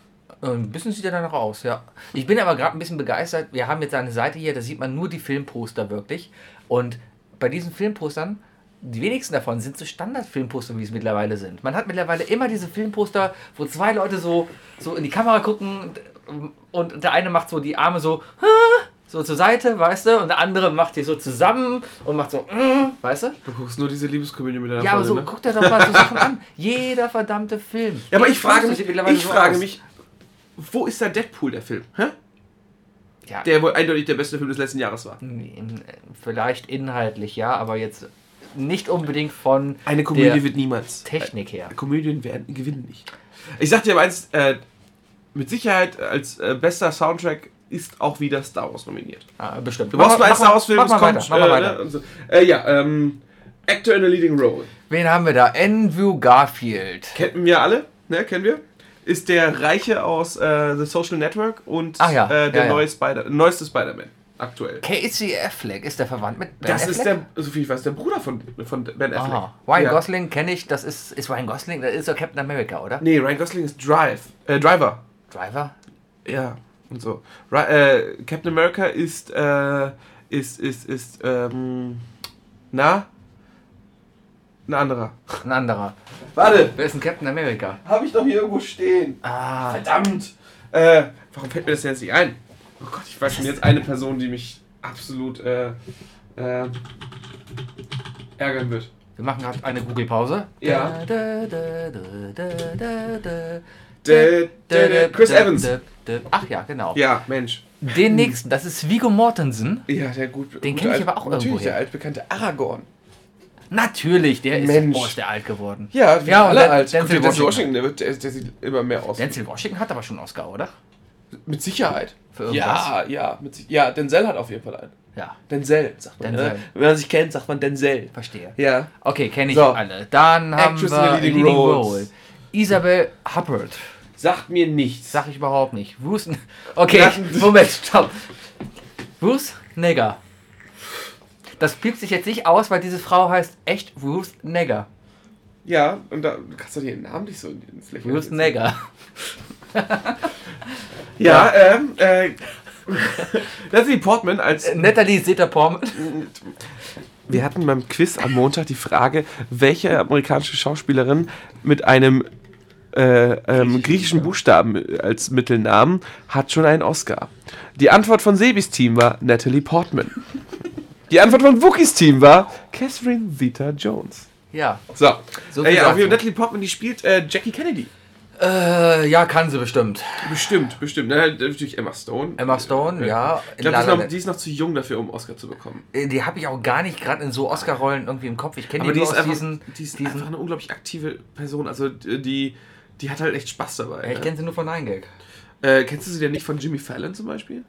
äh, Ein bisschen sieht er danach aus, ja. Ich bin aber gerade ein bisschen begeistert. Wir haben jetzt eine Seite hier, da sieht man nur die Filmposter wirklich. Und bei diesen Filmpostern, die wenigsten davon sind so Standardfilmposter, wie es mittlerweile sind. Man hat mittlerweile immer diese Filmposter, wo zwei Leute so, so in die Kamera gucken und der eine macht so die Arme so, so zur Seite, weißt du, und der andere macht die so zusammen und macht so, weißt du? Du guckst nur diese Liebeskomödie mit deiner Ja, aber so, ne? guck dir doch mal so Sachen an. Jeder verdammte Film. Ja, aber Jeder ich frage mich, ich so frage aus. mich, wo ist der Deadpool, der Film? Hä? Ja, Der wohl eindeutig der beste Film des letzten Jahres war. In- Vielleicht inhaltlich, ja, aber jetzt nicht unbedingt von Eine Komödie wird niemals. Technik her. Komödien werden gewinnen nicht. Ich sag dir aber eins, äh, mit Sicherheit als äh, bester Soundtrack ist auch wieder Star Wars nominiert. Ah, bestimmt. Du brauchst nur einen Star Wars Film, mach es mal kommt. weiter, mach mal äh, weiter. ne, so. äh, ja, ähm, Actor in a Leading Role. Wen haben wir da? Andrew Garfield. Kennen wir alle, ne, kennen wir. Ist der Reiche aus äh, The Social Network und ja, äh, der ja, ja. Neue Spider neueste Spider-Man aktuell. Casey Affleck. Ist der verwandt mit Ben Das Affleck? ist der, soviel ich weiß, der Bruder von, von Ben Affleck. Aha. Ryan ja. Gosling kenne ich. Das ist, ist Ryan Gosling. Das ist doch Captain America, oder? Nee, Ryan Gosling ist Drive. Äh, Driver. Driver? Ja, und so. Äh, Captain America ist, äh, ist, ist, ist, ähm, na? Ein anderer. Ein anderer. Warte, Wer ist ein Captain America? habe ich doch hier irgendwo stehen. Ah, Verdammt! Äh, warum fällt mir das jetzt nicht ein? Oh Gott, ich weiß schon jetzt eine Person, die mich absolut, äh, äh, ärgern wird. wir machen gerade eine Google-Pause. Ja. Da, da, da, Chris Evans. Ach ja, genau. Ja, Mensch. Den nächsten, das ist Vigo Mortensen. Ja, der gut. Den gute kenn ich aber auch Natürlich, irgendwoher. der altbekannte Aragorn. Natürlich, der ist, Mensch. boah, ist der alt geworden. Ja, wir Ja, alle Dan- alt. Denzel Washington. Washington, der, wird, der, der sieht immer mehr aus. Denzel Washington hat aber schon einen Oscar, oder? Mit Sicherheit. Für irgendwas. Ja, ja, mit ja, Denzel hat auf jeden Fall einen. Ja, Denzel, sagt man. Denzel. Ne? Wenn man sich kennt, sagt man Denzel. verstehe. Ja. Okay, kenne ich So. alle. Dann haben Actress in wir a leading role. Isabel Huppert. Sagt mir nichts. Sag ich überhaupt nicht. Bruce. Okay, Ja. Moment, stopp. Bruce Negger. Das piept sich jetzt nicht aus, weil diese Frau heißt echt Ruth Negger. Ja, und da kannst du den Namen nicht so in den Flächen. Ruth Negger. Ja, ähm, äh. Natalie Portman als. Natalie Zeta-Portman. wir hatten beim Quiz am Montag die Frage, welche amerikanische Schauspielerin mit einem äh, ähm, griechischen Buchstaben als Mittelnamen hat schon einen Oscar. Die Antwort von Sebis Team war Natalie Portman. Die Antwort von Wookies Team war Catherine Zeta Jones. Ja. So, So äh, ja, Natalie Portman, die spielt äh, Jackie Kennedy. Äh, ja, kann sie bestimmt. Bestimmt, bestimmt. Halt natürlich Emma Stone. Emma Stone, ja. Ich glaube, La die, die ist noch zu jung dafür, um Oscar zu bekommen. Äh, Die habe ich auch gar nicht gerade in so Oscar-Rollen irgendwie im Kopf. Ich kenne die die nur ist, aus einfach, diesen. die ist diesen einfach eine unglaublich aktive Person. Also die, die hat halt echt Spaß dabei. Ja, ich ne? kenne sie nur von Gag. Äh, kennst du sie denn nicht von Jimmy Fallon zum Beispiel?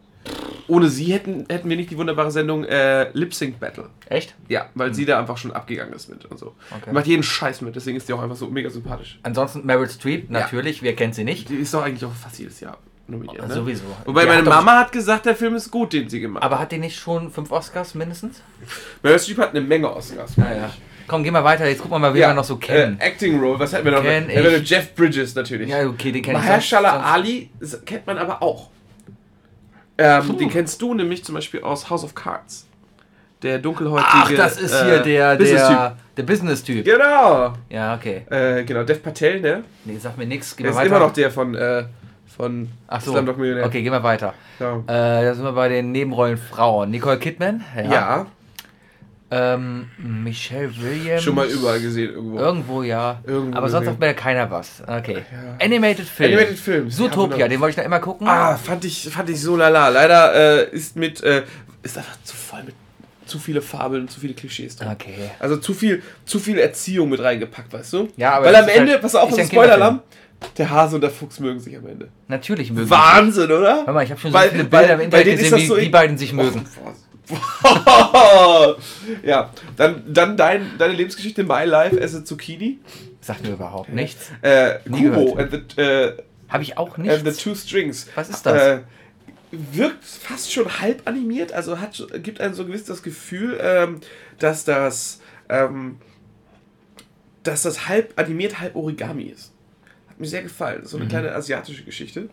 Ohne sie hätten, hätten wir nicht die wunderbare Sendung äh, Lip Sync Battle. Echt? Ja, weil sie da einfach schon abgegangen ist mit und so. Okay. Macht jeden Scheiß mit, deswegen ist die auch einfach so mega sympathisch. Ansonsten Meryl Streep, natürlich, wer kennt sie nicht? Die ist doch eigentlich auch fast jedes Jahr nominiert. Ne? Sowieso. Wobei Die meine hat Mama hat gesagt, der Film ist gut, den sie gemacht hat. Aber hat die nicht schon fünf Oscars mindestens? Meryl Streep hat eine Menge Oscars. Naja. ich. Komm, geh mal weiter, jetzt gucken wir mal, wen wir noch so kennen. Äh, Acting Role, was hätten wir noch? Kenn ich. Jeff Bridges natürlich. ja, okay, den kenn ich Mahershala Ali kennt man aber auch. Ähm, Puh. den kennst du nämlich zum Beispiel aus House of Cards. Der dunkelhäutige. Ach, das ist äh, hier der, Business-Typ. der, Business-Typ. Genau. Ja, okay. Äh, genau, Dev Patel, ne? Nee, sag mir. Geh Der mal ist weiter. immer noch der von, äh, von Ach so. Slumdog Millionär. Okay, gehen wir weiter. Ja. Äh, da sind wir bei den Nebenrollen Frauen. Nicole Kidman. ja, Ähm, Michelle Williams. schon mal überall gesehen irgendwo. Irgendwo, ja. Irgendwo Aber sonst sagt mir ja keiner was. Okay. Ja. Animated Film. Animated Film. Zootopia, wunderbar. den wollte ich noch immer gucken. Ah, fand ich, fand ich so lala. Leider äh, ist mit, äh, ist einfach zu voll mit zu viele Fabeln, zu viele Klischees drin. Okay. Also zu viel, zu viel Erziehung mit reingepackt, weißt du? Ja, aber Weil am Ende, halt- pass auf, ist ein Spoiler-Alarm, der Hase und der Fuchs mögen sich am Ende. Natürlich mögen Wahnsinn, oder? Hör mal, ich habe schon so Weil- viele weil- Bilder im bei Internet gesehen, wie so die beiden sich mögen. ja, dann, dann dein, deine Lebensgeschichte My Life as a Zucchini. Sagt mir überhaupt nichts. Äh, Kubo and the, äh, Habe ich auch and the. Two Strings. Was ist das? Äh, wirkt fast schon halb animiert, also hat, gibt einem so gewiss das Gefühl, ähm, dass das ähm, dass das halb animiert, halb Origami ist. Hat mir sehr gefallen. So eine kleine asiatische Geschichte.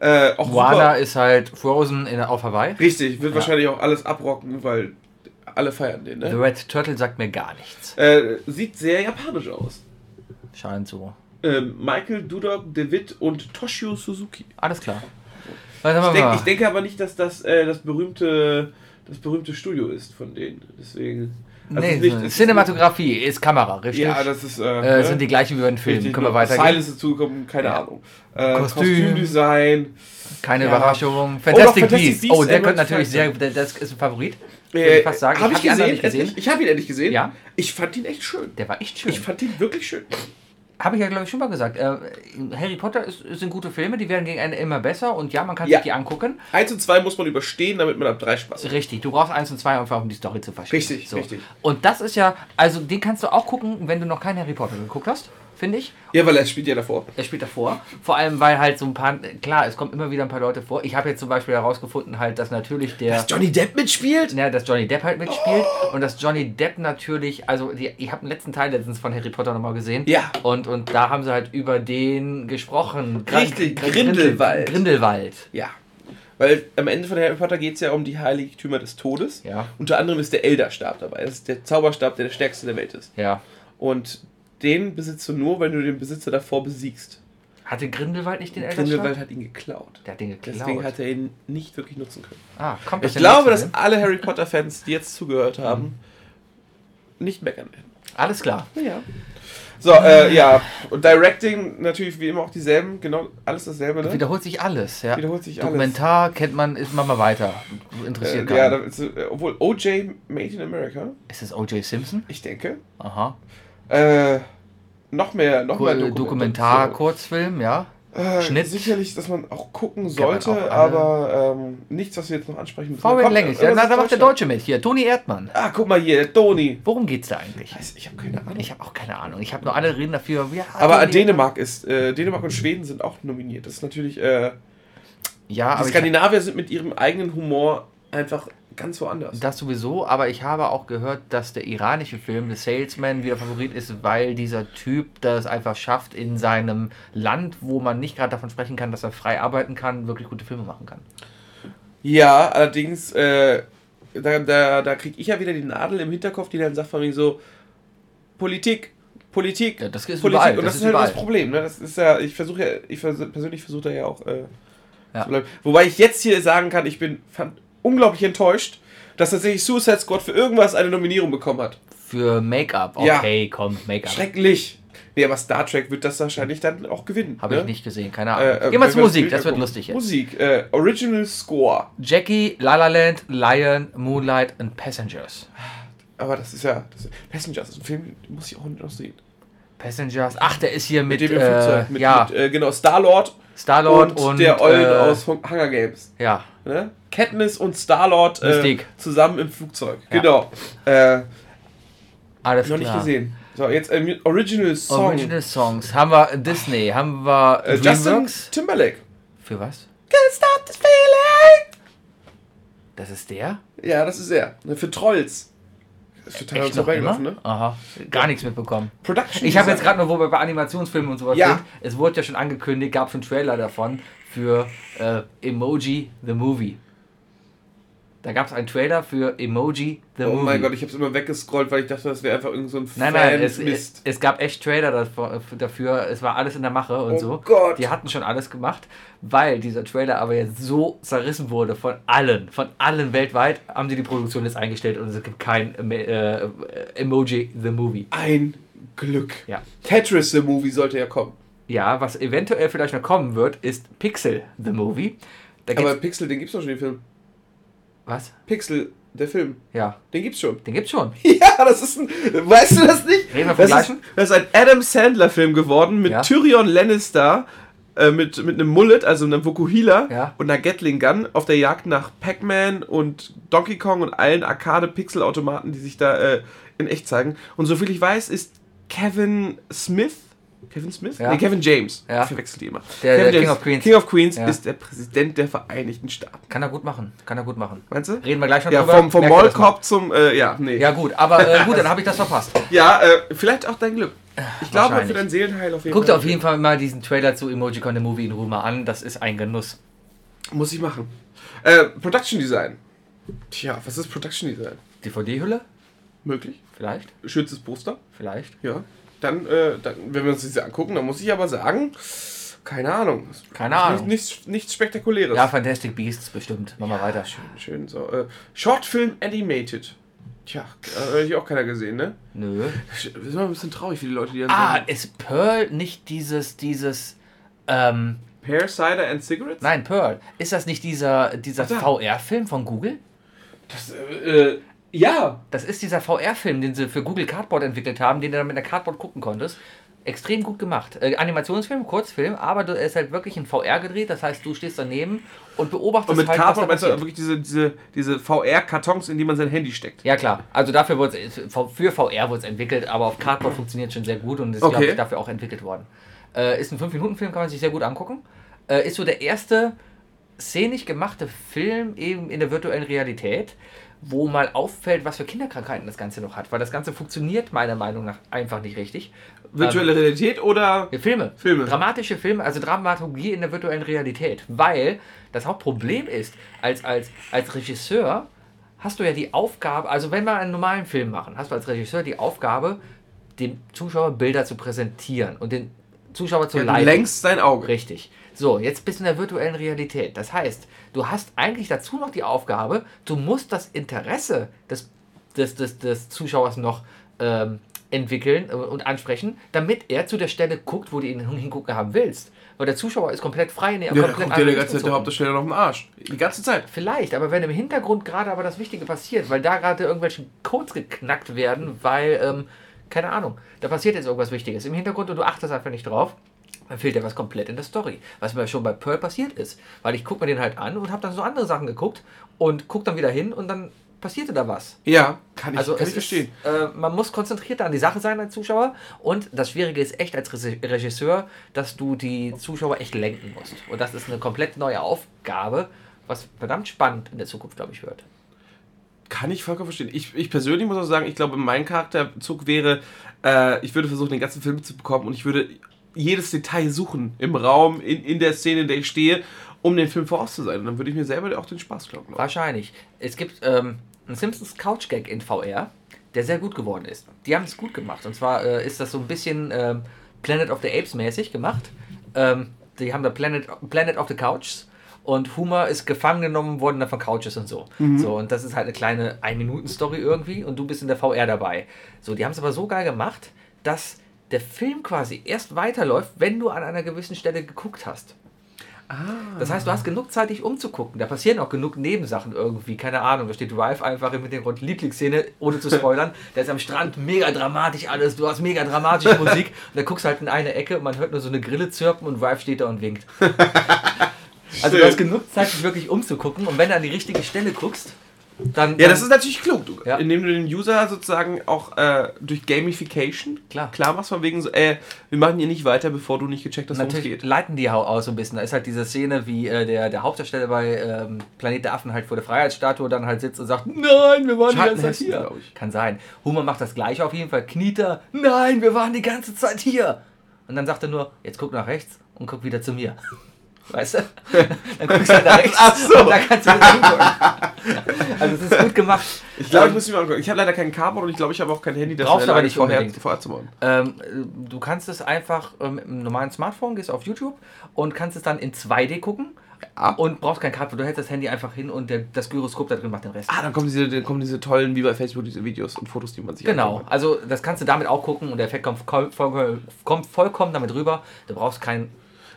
Äh, Moana super. ist halt Frozen in, auf Hawaii. Richtig, wird Ja. wahrscheinlich auch alles abrocken, weil alle feiern den. The Ne? Red Turtle sagt mir gar nichts. Äh, sieht sehr japanisch aus. Scheint so. Äh, Michael Dudok, DeWitt und Toshio Suzuki. Alles klar. Ich, denk, ich denke aber nicht, dass das äh, das berühmte das berühmte Studio ist von denen. Deswegen. Also nee, ist nicht- es ist Cinematografie ist Kamera, richtig? Ja, das ist. Äh, äh, ne? sind die gleichen wie bei den Filmen. Können wir nur weitergehen? Silence dazugekommen, keine Ja. Ahnung. Äh, Kostüm. Kostümdesign. Keine Ja. Überraschung. doch, Fantastic, Fantastic Beasts. Beasts, Oh, der könnte natürlich sehr. Der- Das ist ein Favorit. Würde Äh, ich fast sagen. Habe Ich ich, hab die anderen gesehen? Ich habe ihn endlich gesehen. Ja? Ich fand ihn echt schön. Der war echt schön. Ich fand ihn wirklich schön. Habe ich ja, glaube ich, schon mal gesagt. Äh, Harry Potter ist, sind gute Filme, die werden gegen Ende immer besser und ja, man kann Ja. sich die angucken. Eins und zwei muss man überstehen, damit man ab drei Spaß hat. Richtig, du brauchst eins und zwei einfach, um die Story zu verstehen. Richtig, richtig. Und das ist ja, also den kannst du auch gucken, wenn du noch keinen Harry Potter geguckt hast, finde ich. Ja, weil er spielt ja davor. Er spielt davor. Vor allem, weil halt so ein paar, klar, es kommt immer wieder ein paar Leute vor. Ich habe jetzt zum Beispiel herausgefunden, halt, dass natürlich der. Dass Johnny Depp mitspielt? Ja, dass Johnny Depp halt mitspielt und dass Johnny Depp natürlich, also die, ich habe den letzten Teil letztens von Harry Potter nochmal gesehen. Ja. Und, und da haben sie halt über den gesprochen. Richtig, Gr- Grindelwald. Grindelwald. Ja. Weil am Ende von Harry Potter geht es ja um die Heiligtümer des Todes. Ja. Unter anderem ist der Elderstab dabei. Das ist der Zauberstab, der der stärkste der Welt ist. Ja. Und den besitzt du nur, wenn du den Besitzer davor besiegst. Hatte Grindelwald nicht den Elderstab? Grindelwald hat ihn geklaut. Der hat den geklaut. Deswegen hat er ihn nicht wirklich nutzen können. ah, kommt Ich glaube, dass alle Harry Potter-Fans, die jetzt zugehört haben, nicht meckern werden. Alles klar. Ja. So, äh, ja. Und Directing natürlich wie immer auch dieselben, genau, alles dasselbe, ne? Wiederholt sich alles, ja. Wiederholt sich alles. Dokumentar kennt man, ist machen wir weiter. Interessiert Äh, ja, ist, äh, obwohl OJ Made in America, Ist es O.J. Simpson? ich denke. Aha. Äh, noch mehr, noch mehr Dokumentar, Dokumentar Kurzfilm, ja. Äh, Schnitt. Sicherlich, dass man auch gucken sollte, auch aber ähm, nichts, was wir jetzt noch ansprechen müssen. Kommt Lenges. Ja, na, da macht der? Deutsche mit. Hier, Toni Erdmann. Ah, guck mal hier, Toni. Worum geht's da eigentlich? Weiß, Ich habe keine Ahnung. Ich habe auch keine Ahnung. Ich habe nur alle reden dafür. Ja, aber Toni Dänemark ist, äh, Dänemark und Schweden sind auch nominiert. Das ist natürlich, äh. Ja, die Skandinavier sind mit ihrem eigenen Humor einfach ganz woanders. das sowieso. Aber ich habe auch gehört, dass der iranische Film The Salesman wieder Favorit ist, weil dieser Typ das einfach schafft, in seinem Land, wo man nicht gerade davon sprechen kann, dass er frei arbeiten kann, wirklich gute Filme machen kann. Ja, allerdings äh, da, da, da kriege ich ja wieder die Nadel im Hinterkopf, die dann sagt von mir so, Politik, Politik, Ja, das ist Politik. überall, Und das, das ist halt das. Problem. Ne? Das ist ja, ich versuche ja, ich vers persönlich versuche da ja auch äh, Ja. zu bleiben. Wobei ich jetzt hier sagen kann, ich bin unglaublich enttäuscht, dass tatsächlich Suicide Squad für irgendwas eine Nominierung bekommen hat. Für Make-up. Ja. Okay, komm, Make-up. Schrecklich. Nee, aber Star Trek wird das wahrscheinlich dann auch gewinnen. Habe ne? ich nicht gesehen, keine Ahnung. Äh, äh, Gehen wir zur Musik, das wird lustig jetzt. Musik, äh, Original Score. Jackie, La La Land, Lion, Moonlight and Passengers. Aber das ist ja. Das ist, Passengers ist ein Film, den muss ich auch noch sehen. Passengers. Ach, der ist hier mit, dem im äh, Flugzeug. Mit, ja, mit, äh, genau, Star-Lord Star-Lord und, und, der Eulen äh, aus Hunger Games. Ja, Ne? Katniss und Star-Lord äh, zusammen im Flugzeug. Ja. Genau. Äh, alles noch klar. nicht gesehen. So, jetzt äh, Original Song. Original Songs. Haben wir Disney, haben wir äh, Justin. Timberlake. Für was? Can't stop this feeling. Das ist der? Ja, das ist er. Ne, Für Trolls. Ist total Echt noch immer? ne? Aha, gar nichts mitbekommen. Production Ich habe jetzt gerade nur, wo wir bei Animationsfilmen und sowas Ja. sind, es wurde ja schon angekündigt, gab schon einen Trailer davon für äh, Emoji the Movie. Da gab es einen Trailer für Emoji the Oh Movie. mein Gott, ich habe es immer weggescrollt, weil ich dachte, das wäre einfach irgend so ein Nein, nein, es, es, es gab echt Trailer dafür, dafür, es war alles in der Mache und Oh so. Gott. Die hatten schon alles gemacht, weil dieser Trailer aber jetzt so zerrissen wurde von allen, von allen weltweit, haben sie die Produktion jetzt eingestellt und es gibt kein äh, äh, Emoji the Movie. Ein Glück. Ja. Tetris the Movie sollte ja kommen. Ja, was eventuell vielleicht noch kommen wird, ist Pixel the Movie. Aber Pixel, den gibt's doch schon, den Film. was? Pixel, der Film. Ja, Den gibt's schon. den gibt's schon. Ja, das ist ein. Weißt du das nicht? Reden wir vom das, ist, das ist ein Adam Sandler-Film geworden mit Ja. Tyrion Lannister, äh, mit, mit einem Mullet, also einem Vokuhila Ja. und einer Gatling Gun auf der Jagd nach Pac-Man und Donkey Kong und allen Arcade-Pixel-Automaten, die sich da äh, in echt zeigen. Und soviel ich weiß, ist Kevin Smith. Kevin Smith? Ja. Nee, Kevin James. Ja. Ich verwechsel die immer. Der- Kevin der King of Queens. King of Queens Ja. ist der Präsident der Vereinigten Staaten. Kann er gut machen. Kann er gut machen. Meinst du? Reden wir gleich noch Ja, drüber. vom, vom? Mallcop zum. Äh, ja, nee. Ja, gut, aber äh, gut, dann habe ich das verpasst. Ja, äh, vielleicht auch dein Glück. Ich glaube, für dein Seelenheil auf jeden Guck dir Fall. auf jeden Fall mal diesen Trailer zu Emojicon the Movie in Ruhe mal an. Das ist ein Genuss. Muss ich machen. Äh, Production Design. Tja, was ist Production Design? DVD-Hülle? Möglich. Vielleicht? Schönes Poster. Vielleicht? Ja. Dann, äh, dann, wenn wir uns das angucken, dann muss ich aber sagen, keine Ahnung. Keine Ahnung. Nichts, nichts, nichts Spektakuläres. Ja, Fantastic Beasts bestimmt. Machen wir weiter. schön, schön so. Äh, Shortfilm Animated. Tja, äh, hätte ich auch keiner gesehen, ne? Nö. Das ist immer ein bisschen traurig für die Leute, die dann Ah, sagen, ist Pearl nicht dieses, dieses, ähm, Pear Cider and Cigarettes? nein, Pearl. Ist das nicht dieser, dieser. VR-Film von Google? Das, äh, äh, ja. Das ist dieser VR-Film, den sie für Google Cardboard entwickelt haben, den du dann mit der Cardboard gucken konntest. Extrem gut gemacht. Äh, Animationsfilm, Kurzfilm, aber er ist halt wirklich in VR gedreht. Das heißt, du stehst daneben und beobachtest Und mit halt, Cardboard meinst du wirklich diese, diese, diese VR-Kartons, in die man sein Handy steckt? Ja klar, also dafür wurde es, für VR wurde es entwickelt, aber auf Cardboard funktioniert schon sehr gut und ist, Okay. glaube ich, dafür auch entwickelt worden. Äh, ist ein 5-Minuten-Film, kann man sich sehr gut angucken. Äh, ist so der erste szenisch gemachte Film eben in der virtuellen Realität, wo mal auffällt, was für Kinderkrankheiten das Ganze noch hat, weil das Ganze funktioniert meiner Meinung nach einfach nicht richtig. Virtuelle Realität oder Filme. Filme. Dramatische Filme, also Dramaturgie in der virtuellen Realität. Weil das Hauptproblem ist, als, als, als Regisseur hast du ja die Aufgabe, also wenn wir einen normalen Film machen, hast du als Regisseur die Aufgabe, dem Zuschauer Bilder zu präsentieren und den Zuschauer zu leiten. lenkst dein Auge? Richtig. So, jetzt bist du in der virtuellen Realität. Das heißt, du hast eigentlich dazu noch die Aufgabe, du musst das Interesse des, des, des, des Zuschauers noch ähm, entwickeln äh, und ansprechen, damit er zu der Stelle guckt, wo du ihn hingucken haben willst. Weil der Zuschauer ist komplett frei in der Ja, komplett guckt die anderen ganze Zeit der Hauptdarsteller noch im Arsch. Die ganze Zeit. Vielleicht, aber wenn im Hintergrund gerade aber das Wichtige passiert, weil da gerade irgendwelche Codes geknackt werden, weil, ähm, keine Ahnung, da passiert jetzt irgendwas Wichtiges im Hintergrund und du achtest einfach nicht drauf, dann fehlt dir was komplett in der Story. Was mir schon bei Pearl passiert ist. Weil ich gucke mir den halt an und habe dann so andere Sachen geguckt und guck dann wieder hin und dann passierte da was. Ja, kann ich, Also kann ich verstehen. Ist, äh, man muss konzentrierter an die Sache sein als Zuschauer und das Schwierige ist echt als Regisseur, dass du die Zuschauer echt lenken musst. Und das ist eine komplett neue Aufgabe, was verdammt spannend in der Zukunft, glaube ich, wird. Kann ich vollkommen verstehen. Ich, ich persönlich muss auch sagen, ich glaube, mein Charakterzug wäre, äh, ich würde versuchen, den ganzen Film mitzubekommen und ich würde jedes Detail suchen im Raum, in, in der Szene, in der ich stehe, um den Film voraus zu sein. Und dann würde ich mir selber auch den Spaß glauben. Wahrscheinlich. Es gibt ähm, einen Simpsons Couch Gag in VR, der sehr gut geworden ist. Die haben es gut gemacht. Und zwar äh, ist das so ein bisschen ähm, Planet of the Apes mäßig gemacht. Ähm, die haben da Planet, Planet of the Couches und Humor ist gefangen genommen worden von Couches und so. So, und das ist halt eine kleine Ein-Minuten-Story irgendwie und du bist in der VR dabei. So, die haben es aber so geil gemacht, dass der Film quasi erst weiterläuft, wenn du an einer gewissen Stelle geguckt hast. Das heißt, du hast genug Zeit, dich umzugucken. Da passieren auch genug Nebensachen irgendwie. Keine Ahnung, da steht Ralph einfach im Hintergrund. Lieblingsszene, ohne zu spoilern. Der ist am Strand, mega dramatisch alles. Du hast mega dramatische Musik. Und dann guckst du halt in eine Ecke und man hört nur so eine Grille zirpen und Ralph steht da und winkt. Also du hast genug Zeit, dich wirklich umzugucken. Und wenn du an die richtige Stelle guckst, dann. Ja, dann, das ist natürlich klug, du, Ja. indem du den User sozusagen auch äh, durch Gamification Klar. klar machst, von wegen so, äh, wir machen hier nicht weiter, bevor du nicht gecheckt hast, worum es Natürlich geht. leiten die auch aus so ein bisschen. Da ist halt diese Szene, wie äh, der, der Hauptdarsteller bei ähm, Planet der Affen halt vor der Freiheitsstatue dann halt sitzt und sagt, nein, wir waren die ganze Zeit hier. Kann sein. Humor macht das gleiche auf jeden Fall. Kniet er, nein, wir waren die ganze Zeit hier. Und dann sagt er nur, jetzt guck nach rechts und guck wieder zu mir. Weißt du? Dann guckst du halt nach rechts Ach so. und dann kannst du wieder hingucken. Also es ist gut gemacht. Ich glaube, ich Ähm, muss mich mal angucken. Ich habe leider keinen Cardboard und ich glaube, ich habe auch kein Handy, das Brauchst aber nicht vorher, unbedingt. vorher zu machen. Ähm, du kannst es einfach ähm, mit einem normalen Smartphone, gehst auf YouTube und kannst es dann in 2D gucken Ja. und brauchst kein Cardboard. Du hältst das Handy einfach hin und der, das Gyroskop da drin macht den Rest. Ah, dann kommen diese, dann kommen diese tollen, wie bei Facebook, diese Videos und Fotos, die man sich Genau, also das kannst du damit auch gucken und der Effekt kommt, kommt vollkommen damit rüber. Du brauchst kein.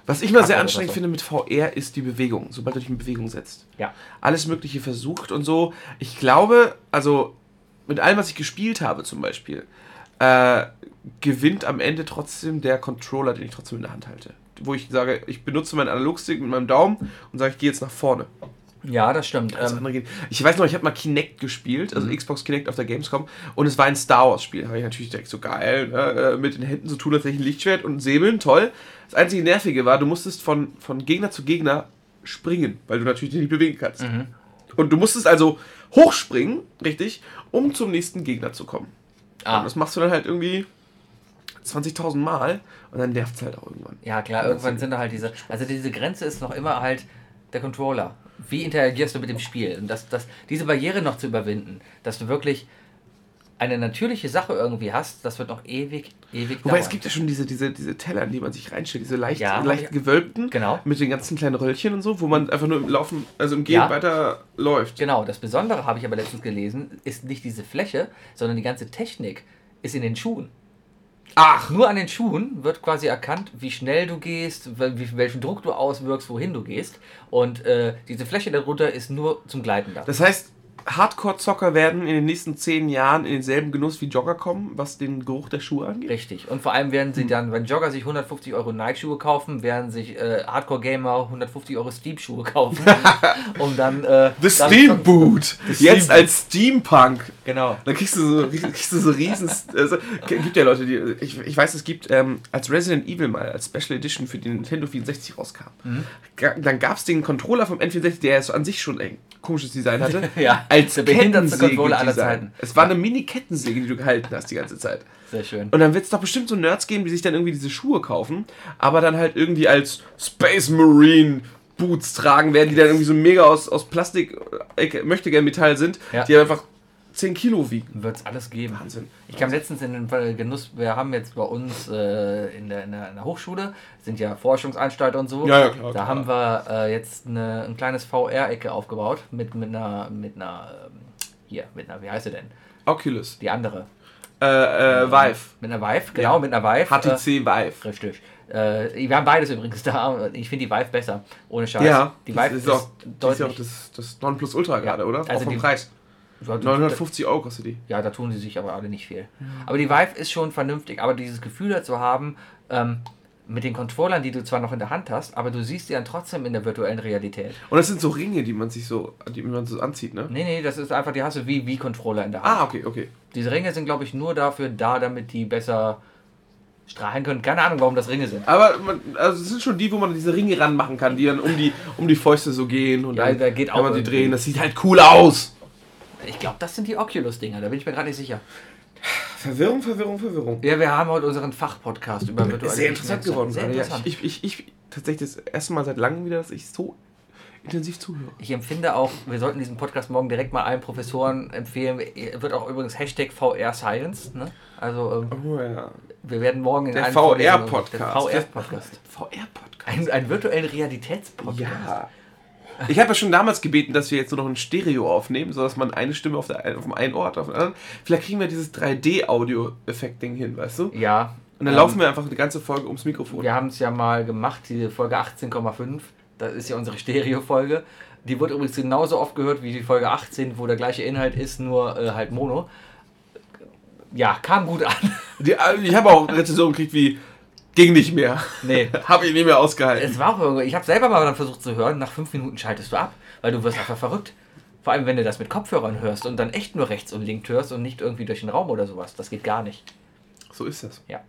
Was ich mal sehr anstrengend so. finde mit VR ist die Bewegung, sobald du dich in Bewegung setzt. Ja. Alles Mögliche versucht und so. Ich glaube, also mit allem, was ich gespielt habe zum Beispiel, äh, gewinnt am Ende trotzdem der Controller, den ich trotzdem in der Hand halte. Wo ich sage, ich benutze meinen Analogstick mit meinem Daumen und sage, ich gehe jetzt nach vorne. Ja, das stimmt. Das Ähm. Ich weiß noch, ich habe mal Kinect gespielt, also Xbox Kinect auf der Gamescom, und es war ein Star Wars Spiel. Habe ich natürlich direkt so geil, ne? äh, mit den Händen so tun, als hätte ich ein Lichtschwert und säbeln, toll. Das einzige Nervige war, du musstest von, von Gegner zu Gegner springen, weil du natürlich dich nicht bewegen kannst. Und du musstest also hochspringen, richtig, um zum nächsten Gegner zu kommen. Ah. Und das machst du dann halt irgendwie 20.000 Mal und dann nervt es halt auch irgendwann. ja, klar, irgendwann sind da halt diese. Also diese Grenze ist noch immer halt der Controller. Wie interagierst du mit dem Spiel? Und das, das, diese Barriere noch zu überwinden, dass du wirklich eine natürliche Sache irgendwie hast, das wird noch ewig, ewig Wobei dauern. es gibt ja schon diese, diese, diese Teller, in die man sich reinstellt, diese leicht, Ja, leicht gewölbten, Genau. mit den ganzen kleinen Röllchen und so, wo man einfach nur im Laufen, also im Gehen Ja. weiter läuft. Genau, das Besondere habe ich aber letztens gelesen, ist nicht diese Fläche, sondern die ganze Technik ist in den Schuhen. Ach, Nur an den Schuhen wird quasi erkannt, wie schnell du gehst, welchen Druck du auswirkst, wohin du gehst. Und äh, diese Fläche darunter ist nur zum Gleiten da. das heißt, Hardcore-Zocker werden in den nächsten zehn Jahren in denselben Genuss wie Jogger kommen, was den Geruch der Schuhe angeht. Richtig. Und vor allem werden sie dann, wenn Jogger sich 150 Euro Nike-Schuhe kaufen, werden sich äh, Hardcore-Gamer 150 Euro Steam-Schuhe kaufen. um dann. Äh, The dann- Steam Boot! Jetzt als Steampunk! Genau. Dann kriegst du so, kriegst du so riesen. Also, gibt ja Leute, die. Ich, ich weiß, es gibt, ähm, als Resident Evil mal als Special Edition für den Nintendo 64 rauskam, ga- dann gab es den Controller vom N64, der so an sich schon ein komisches Design hatte. Ja, als der behindertste Controller aller. Zeiten. Es war eine Mini-Kettensäge, die du gehalten hast die ganze Zeit. Sehr schön. Und dann wird es doch bestimmt so Nerds geben, die sich dann irgendwie diese Schuhe kaufen, aber dann halt irgendwie als Space Marine Boots tragen werden, die dann irgendwie so mega aus, aus Plastik, äh, möchte gern Metall sind, Ja. die einfach 10 Kilo wiegen. Wird es alles geben. Wahnsinn. Ich kam letztens in den Genuss, wir haben jetzt bei uns äh, in, der, in, der, in der Hochschule, sind ja Forschungsanstalter und so. Ja, ja, klar, Da klar. haben wir äh, jetzt eine, ein kleines VR-Ecke aufgebaut mit, mit einer, mit einer, ähm, hier, mit einer, wie heißt sie denn? Oculus. Die andere. Äh, äh, Vive. Mit einer Vive, genau, mit einer Vive. HTC Vive. Äh, richtig. Äh, wir haben beides übrigens da. Ich finde die Vive besser. Ohne Scheiß. Ja, die das Vive ist, auch, das ist deutlich. ja auch das, das Nonplusultra gerade, oder? also auch vom die- Preis. Ja, du- 950 Euro kostet die. Ja, da tun sie sich aber alle nicht viel. Aber die Vive ist schon vernünftig. Aber dieses Gefühl dazu haben, ähm, mit den Controllern, die du zwar noch in der Hand hast, aber du siehst die dann trotzdem in der virtuellen Realität. Und das sind so Ringe, die man sich so, die man so anzieht, ne? Nee, nee, das ist einfach, die hast du wie, wie Controller in der Hand. Ah, okay, okay. Diese Ringe sind, glaube ich, nur dafür da, damit die besser strahlen können. Keine Ahnung, warum das Ringe sind. Aber man, also es sind schon die, wo man diese Ringe ranmachen kann, die dann um die, um die Fäuste so gehen und Ja, dann da geht kann auch man sie drehen. Das sieht halt cool aus. Ich glaube, das sind die Oculus-Dinger, da bin ich mir gerade nicht sicher. Verwirrung, Verwirrung, Verwirrung. Ja, wir haben heute unseren Fachpodcast über virtuelle Sehr interessant geworden. Sehr interessant. Ich, ich, ich tatsächlich das erste Mal seit langem wieder, dass ich so intensiv zuhöre. Ich empfinde auch, wir sollten diesen Podcast morgen direkt mal allen Professoren empfehlen. Wird auch übrigens Hashtag VR Science. Ne? Also ähm, Oh ja. wir werden morgen in Der Vorlesungen- VR-Podcast. VR-Podcast. VR-Podcast. Ein, ein virtuellen Realitätspodcast. Ja. Ich habe ja schon damals gebeten, dass wir jetzt nur noch ein Stereo aufnehmen, sodass man eine Stimme auf, der, auf dem einen Ort, auf dem anderen. Vielleicht kriegen wir dieses 3D-Audio-Effekt-Ding hin, weißt du? Ja. Und dann ähm, laufen wir einfach die ganze Folge ums Mikrofon. Wir haben es ja mal gemacht, diese Folge 18,5. Das ist ja unsere Stereo-Folge. Die wurde übrigens genauso oft gehört wie die Folge 18, wo der gleiche Inhalt ist, nur äh, halt Mono. Ja, kam gut an. Die, äh, ich habe auch Rezensionen gekriegt wie, ging nicht mehr. Nee. habe ich nicht mehr ausgehalten. Es war auch irgendwie, ich habe selber mal dann versucht zu hören, nach fünf Minuten schaltest du ab, weil du wirst einfach verrückt. Vor allem, wenn du das mit Kopfhörern hörst und dann echt nur rechts und links hörst und nicht irgendwie durch den Raum oder sowas. Das geht gar nicht. So ist das. Ja.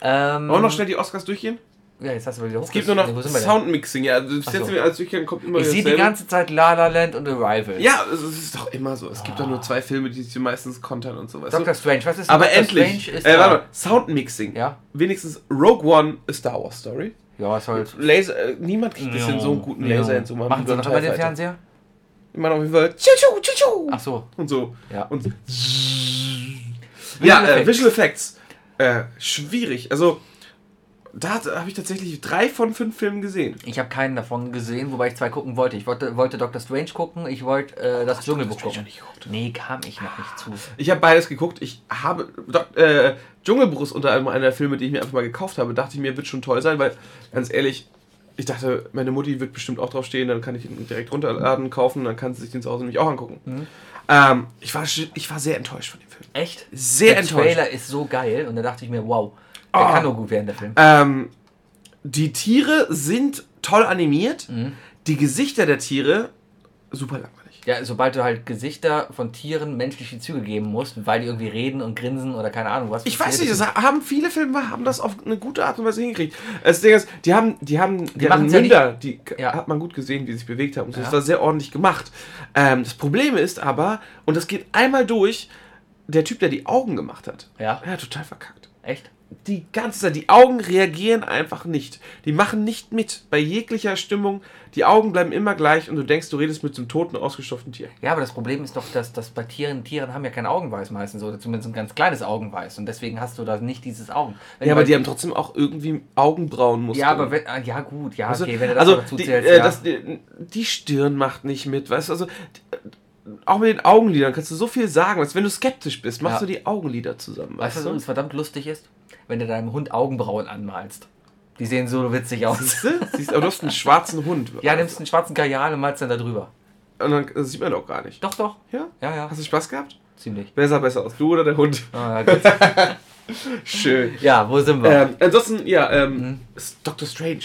Ähm, Wollen wir noch schnell die Oscars durchgehen? Ja, jetzt hast du wieder Es gibt nur noch denn? Soundmixing. Ja, also das so. als durchgehen, kommt immer Ich sehe die ganze Zeit La La Land und Arrival. Ja, es ist doch immer so. Es gibt doch nur zwei Filme, die sich meistens kontern und so. Weißt Doctor? Strange, was ist Aber Doctor endlich. Strange ist Äh, warte mal. Soundmixing. Ja. Wenigstens Rogue One a Star Wars Story. Ja, ist halt. Laser, äh, niemand kriegt es hin, so einen guten Laser hinzumachen. Machen wie sie beim noch immer den. Fernseher? Machen auf jeden Fall tschu tschu Ach so, und so. ja. Und ja, äh. Visual Effects. Äh, schwierig. Also, da habe ich tatsächlich drei von fünf Filmen gesehen. Ich habe keinen davon gesehen, wobei ich zwei gucken wollte. Ich wollte, wollte Doctor Strange gucken, ich wollte äh, das Dschungelbuch gucken. nicht geguckt. Nee, kam ich noch nicht zu. Ich habe beides geguckt. Ich habe. Äh, Dschungelbuch ist unter anderem einer der Filme, die ich mir einfach mal gekauft habe. Dachte ich mir, wird schon toll sein, weil, ganz ehrlich, ich dachte, meine Mutti wird bestimmt auch drauf stehen, dann kann ich ihn direkt runterladen, kaufen, dann kann sie sich den zu Hause nämlich auch angucken. Mhm. Ähm, ich, war, ich war sehr enttäuscht von dem Film. Echt? Sehr der enttäuscht. Trailer ist so geil und da dachte ich mir, wow, der Oh. kann nur gut werden, der Film. Ähm, die Tiere sind toll animiert. Mhm. Die Gesichter der Tiere super langweilig. Ja, sobald du halt Gesichter von Tieren menschliche Züge geben musst, weil die irgendwie reden und grinsen oder keine Ahnung was. Ich weiß nicht, das haben viele Filme haben das auf eine gute Art und Weise hingekriegt. Das Ding ist, die haben, die haben, die machen's haben ja Münder, die Ja. hat man gut gesehen, wie sie sich bewegt haben. Und so. Das Ja. war sehr ordentlich gemacht. Ähm, das Problem ist aber, und das geht einmal durch, der Typ, der die Augen gemacht hat, Ja, er hat total verkackt. echt? Die ganze Zeit, die Augen reagieren einfach nicht. Die machen nicht mit. Bei jeglicher Stimmung, die Augen bleiben immer gleich und du denkst, du redest mit so einem toten, ausgestopften Tier. Ja, aber das Problem ist doch, dass, dass bei Tieren, Tieren haben ja kein Augenweiß meistens oder zumindest ein ganz kleines Augenweiß und deswegen hast du da nicht dieses Augen. Wenn Ja, aber die haben trotzdem auch irgendwie Augenbrauenmuster. Ja, aber wenn, ah, ja gut, ja, Also, okay, wenn du das also dazu die, zählst, äh, ja. das, die, die Stirn macht nicht mit, weißt du, also die, auch mit den Augenlidern kannst du so viel sagen, als wenn du skeptisch bist, machst Ja. du die Augenlider zusammen, Weißt du, was weißt verdammt lustig ist? Wenn du deinem Hund Augenbrauen anmalst. Die sehen so witzig aus. Siehst du? Siehst, aber du hast einen schwarzen Hund. Ja, nimmst einen schwarzen Kajal und malst dann da drüber. Und dann das sieht man doch gar nicht. Doch, doch. Ja? Ja, ja, Hast du Spaß gehabt? ziemlich. Wer sah besser aus, du oder der Hund? Ah, ja, gut. Schön. ja, wo sind wir? Ähm, ansonsten, ja, ähm, ist Doctor Strange.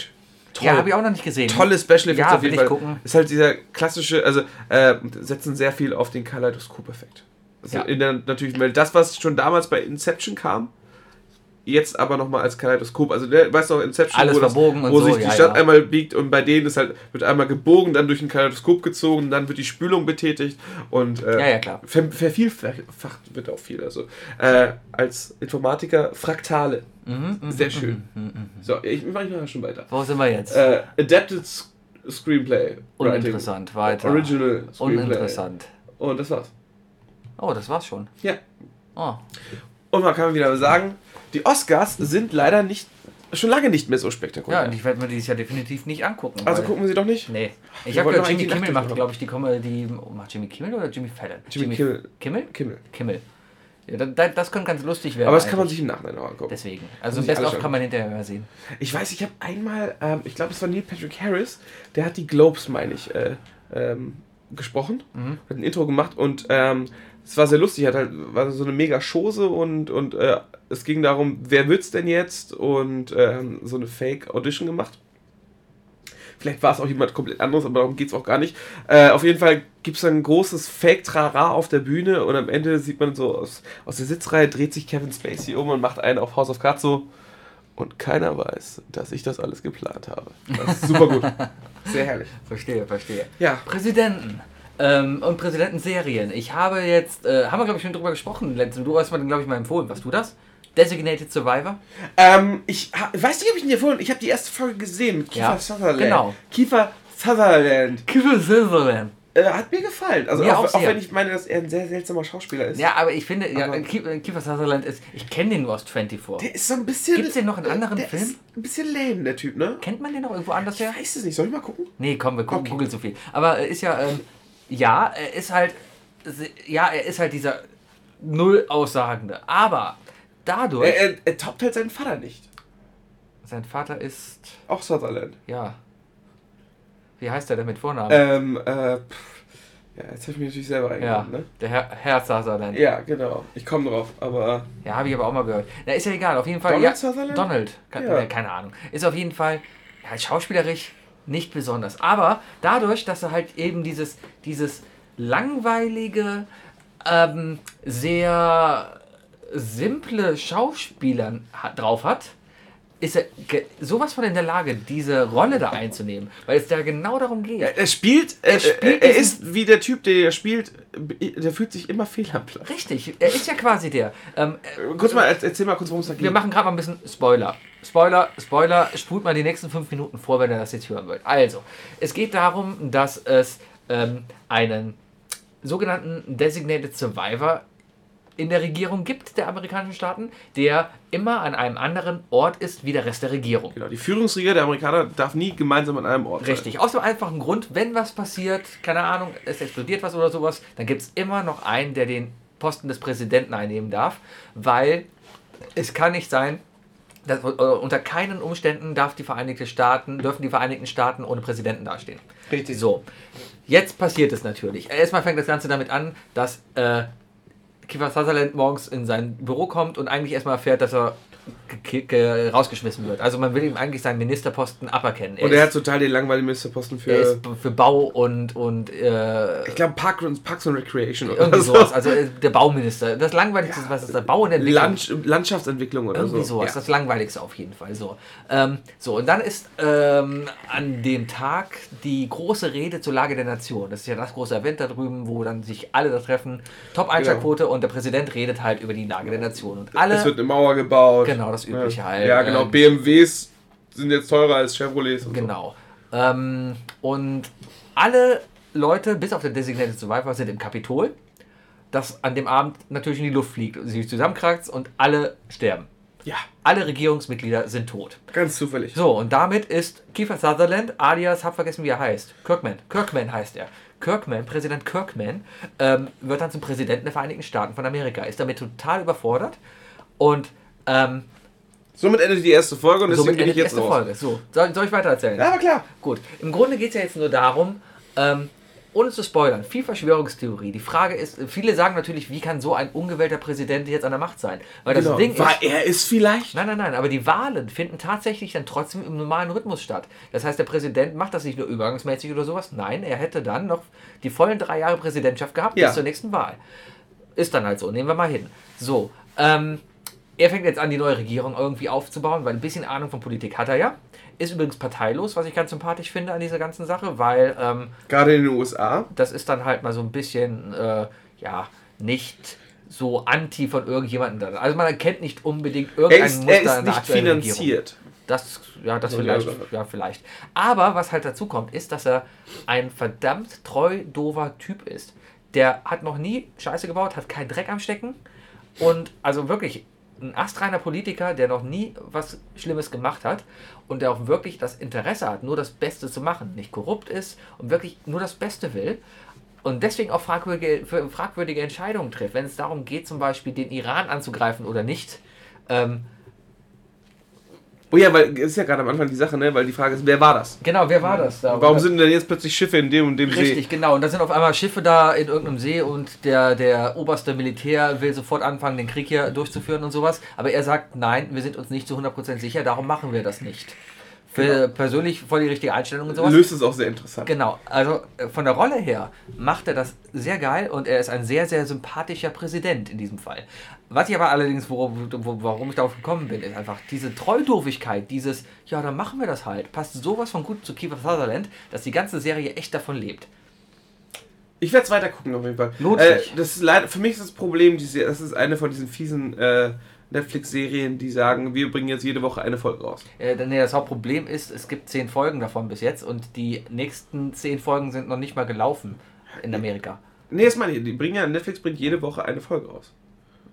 Toll. Mhm. ja, habe ich auch noch nicht gesehen. Tolle Special Effects Ja, auf jeden Fall. gucken. Ist halt dieser klassische, also äh, setzen sehr viel auf den Kaleidoskop-Effekt. Also Ja. der, natürlich, weil das, was schon damals bei Inception kam, jetzt aber nochmal als Kaleidoskop. Also der, weißt du noch, Inception, Alles wo, das, wo so, sich die ja, Stadt ja. einmal biegt und bei denen ist halt, wird einmal gebogen, dann durch ein Kaleidoskop gezogen, dann wird die Spülung betätigt und äh, Ja, ver vervielfacht wird auch viel. Also äh, als Informatiker Fraktale. Mhm, mhm, Sehr mhm, schön. mhm. So, ich mache mal schon weiter. Wo sind wir jetzt? Äh, adapted Screenplay. Writing. Uninteressant, weiter. Original Screenplay. Uninteressant. Und das war's. Oh, das war's schon. Ja. Oh. Und man kann wieder sagen, die Oscars sind leider nicht, schon lange nicht mehr so Ja, spektakulär. und ich werde mir dieses Jahr definitiv nicht angucken. also gucken wir sie doch nicht. Nee. Ich habe gehört, Jimmy eigentlich Kimmel die macht, glaube ich, die Comedy. Oh, macht Jimmy Kimmel oder Jimmy Fallon? Jimmy Kimmel. Kimmel? Kimmel. Kimmel. Ja, da- da- das könnte ganz lustig werden. Aber das kann man eigentlich. sich im Nachhinein noch angucken. Deswegen. Also Best of kann man hinterher mal sehen. Ich weiß, ich habe einmal, ähm, ich glaube, es war Neil Patrick Harris, der hat die Globes, meine ich, äh, ähm, gesprochen, Mhm. hat ein Intro gemacht und ähm, es war sehr lustig, hat halt war so eine mega Chose und, und äh, es ging darum, wer wird's denn jetzt und ähm, so eine Fake Audition gemacht. Vielleicht war es auch jemand komplett anderes, aber darum geht es auch gar nicht. Äh, auf jeden Fall gibt es ein großes Fake-Trara auf der Bühne und am Ende sieht man so aus, aus der Sitzreihe, dreht sich Kevin Spacey um und macht einen auf House of Cards so. Und keiner weiß, dass ich das alles geplant habe. Das ist super gut. Sehr herrlich. Verstehe, verstehe. Ja. Präsidenten. Ähm, und Präsidentenserien. Ich habe jetzt, äh, haben wir glaube ich schon drüber gesprochen letztens. Du hast mir glaube ich mal empfohlen. Warst du das? Designated Survivor? Ähm, ich weiß nicht, ob ich ihn dir vorhin. Ich habe die erste Folge gesehen mit Kiefer Ja, Sutherland. genau. Kiefer Sutherland. Kiefer Sutherland. Äh, hat mir gefallen. Also Mir auch, auch auch wenn ich meine, dass er ein sehr seltsamer Schauspieler ist. Ja, aber ich finde, ja, Aber- Kiefer Kiefer Sutherland ist, ich kenne den nur aus 24. Der ist so ein bisschen. Gibt's den noch in anderen der Filmen? Ist ein bisschen lame, der Typ, ne? Kennt man den noch irgendwo anders her? Ich weiß es nicht. Soll ich mal gucken? Nee, komm, wir gucken, Okay. googeln so viel. Aber er ist ja, ähm, ja, er ist halt, ja, er ist halt dieser null Aussagende. Aber dadurch, Er, er, er toppt halt seinen Vater nicht. sein Vater ist, Auch Sutherland. ja, wie heißt er denn mit Vornamen? Ähm, äh, pff. ja, jetzt habe ich mich natürlich selber ja, eingeladen, ne? der Herr, Herr Sutherland. Ja, Ja, genau. Ich komme drauf, aber. habe ich aber auch mal gehört. Na, ist ja egal, auf jeden Fall. Donald ja, Sutherland? Donald, ke- Ja. äh, keine Ahnung. Ist auf jeden Fall, ja, schauspielerisch nicht besonders. Aber dadurch, dass er halt eben dieses, dieses langweilige, ähm, sehr simple Schauspielern ha- drauf hat, ist er sowas von in der Lage, diese Rolle da einzunehmen, weil es da genau darum geht. Er, spielt. Er, Er spielt er, ist wie der Typ, der er spielt. Der fühlt sich immer fehl am Platz. Richtig, er ist ja quasi der. Ähm, Äh, Kurz mal, er- erzähl mal kurz, worum es da geht. wir machen gerade mal ein bisschen Spoiler. Spoiler, Spoiler, spult mal die nächsten fünf Minuten vor, wenn ihr das jetzt hören wollt. Also, es geht darum, dass es ähm, einen sogenannten Designated Survivor in der Regierung gibt, der amerikanischen Staaten, der immer an einem anderen Ort ist wie der Rest der Regierung. Genau, die Führungsriege der Amerikaner darf nie gemeinsam an einem Ort sein. Richtig, aus dem einfachen Grund, wenn was passiert, keine Ahnung, es explodiert was oder sowas, dann gibt es immer noch einen, der den Posten des Präsidenten einnehmen darf, weil es kann nicht sein, dass, äh, unter keinen Umständen darf die Vereinigten Staaten, dürfen die Vereinigten Staaten ohne Präsidenten dastehen. Richtig. So, jetzt passiert es natürlich. Erstmal fängt das Ganze damit an, dass äh, Kiefer Sutherland morgens in sein Büro kommt und eigentlich erstmal erfährt, dass er rausgeschmissen wird. Also man will ihm eigentlich seinen Ministerposten aberkennen. Und er hat total den langweiligen Ministerposten für. er für Bau und, und äh, ich glaube, Park, Parks and Recreation oder irgendwie so. sowas. Also äh, der Bauminister. Das Langweiligste, was ist der Bau und Entwicklung. Land, Landschaftsentwicklung oder Irgendwie so. sowas, Ja. das Langweiligste auf jeden Fall. So, ähm, so und dann ist ähm, an dem Tag die große Rede zur Lage der Nation. Das ist ja das große Event da drüben, wo dann sich alle da treffen. Top-Einschaltquote und der Präsident redet halt über die Lage der Nation. Und alle, Es wird eine Mauer gebaut. Genau, das Übliche ja. halt. Ja, genau. Ähm, BMWs sind jetzt teurer als Chevrolets. Und Genau. Ähm, und alle Leute, bis auf den Designated Survivor, sind im Kapitol, das an dem Abend natürlich in die Luft fliegt und sich zusammenkratzt und alle sterben. So. Ja, Alle Regierungsmitglieder sind tot. ganz zufällig. So, und damit ist Kiefer Sutherland, alias, hab vergessen, wie er heißt. Kirkman. Kirkman heißt er. Kirkman, Präsident Kirkman, ähm, wird dann zum Präsidenten der Vereinigten Staaten von Amerika. Ist damit total überfordert und ähm, Somit endet die erste Folge und deswegen bin ich endet die jetzt erste raus. Folge. So, soll, soll ich weiter erzählen? Ja, aber klar. Gut, im Grunde geht es ja jetzt nur darum, ähm, ohne zu spoilern, viel Verschwörungstheorie. Die Frage ist, viele sagen natürlich, wie kann so ein ungewählter Präsident jetzt an der Macht sein? Weil das Genau. Ding War ist, er ist vielleicht. nein, nein, nein, aber die Wahlen finden tatsächlich dann trotzdem im normalen Rhythmus statt. Das heißt, der Präsident macht das nicht nur übergangsmäßig oder sowas, nein, er hätte dann noch die vollen drei Jahre Präsidentschaft gehabt Ja. bis zur nächsten Wahl. Ist dann halt so, nehmen wir mal hin. So, ähm, er fängt jetzt an, die neue Regierung irgendwie aufzubauen, weil ein bisschen Ahnung von Politik hat er ja. Ist übrigens parteilos, was ich ganz sympathisch finde an dieser ganzen Sache, weil ähm, Gerade in den USA. das ist dann halt mal so ein bisschen, äh, ja, nicht so anti von irgendjemandem. Also man erkennt nicht unbedingt Er irgendein ist, Muster er in ist der nicht aktuellen Regierung. finanziert. Das, ja, das Ja, vielleicht, ja, vielleicht. Aber was halt dazu kommt, ist, dass er ein verdammt treu dover Typ ist. Der hat noch nie Scheiße gebaut, hat keinen Dreck am Stecken und also wirklich ein astreiner Politiker, der noch nie was Schlimmes gemacht hat und der auch wirklich das Interesse hat, nur das Beste zu machen, nicht korrupt ist und wirklich nur das Beste will und deswegen auch fragwürdige, fragwürdige Entscheidungen trifft, wenn es darum geht, zum Beispiel den Iran anzugreifen oder nicht. Ähm, Oh ja, weil ist ja gerade am Anfang die Sache, ne? Weil die Frage ist, wer war das? genau, wer war das da? Warum sind denn jetzt plötzlich Schiffe in dem und dem Richtig, See? genau. Und da sind auf einmal Schiffe da in irgendeinem See und der, der oberste Militär will sofort anfangen, den Krieg hier durchzuführen und sowas. Aber er sagt, nein, wir sind uns nicht zu 100% sicher, darum machen wir das nicht. Für persönlich voll die richtige Einstellung und sowas. Löst es auch sehr interessant. Genau, also äh, von der Rolle her macht er das sehr geil und er ist ein sehr, sehr sympathischer Präsident in diesem Fall. Was ich aber allerdings, wo, wo, warum ich darauf gekommen bin, ist einfach diese Treudurfigkeit, dieses, ja, dann machen wir das halt, passt sowas von gut zu Kiefer Sutherland, dass die ganze Serie echt davon lebt. Ich werde es weiter gucken auf jeden Fall. Äh. Das ist leider, für mich ist das Problem, diese, das ist eine von diesen fiesen äh, Netflix-Serien, die sagen, wir bringen jetzt jede Woche eine Folge raus. Äh, nee, das Hauptproblem ist, es gibt zehn Folgen davon bis jetzt und die nächsten zehn Folgen sind noch nicht mal gelaufen in Amerika. Nee, das meine ich. Die bringen ja, Netflix bringt jede Woche eine Folge raus.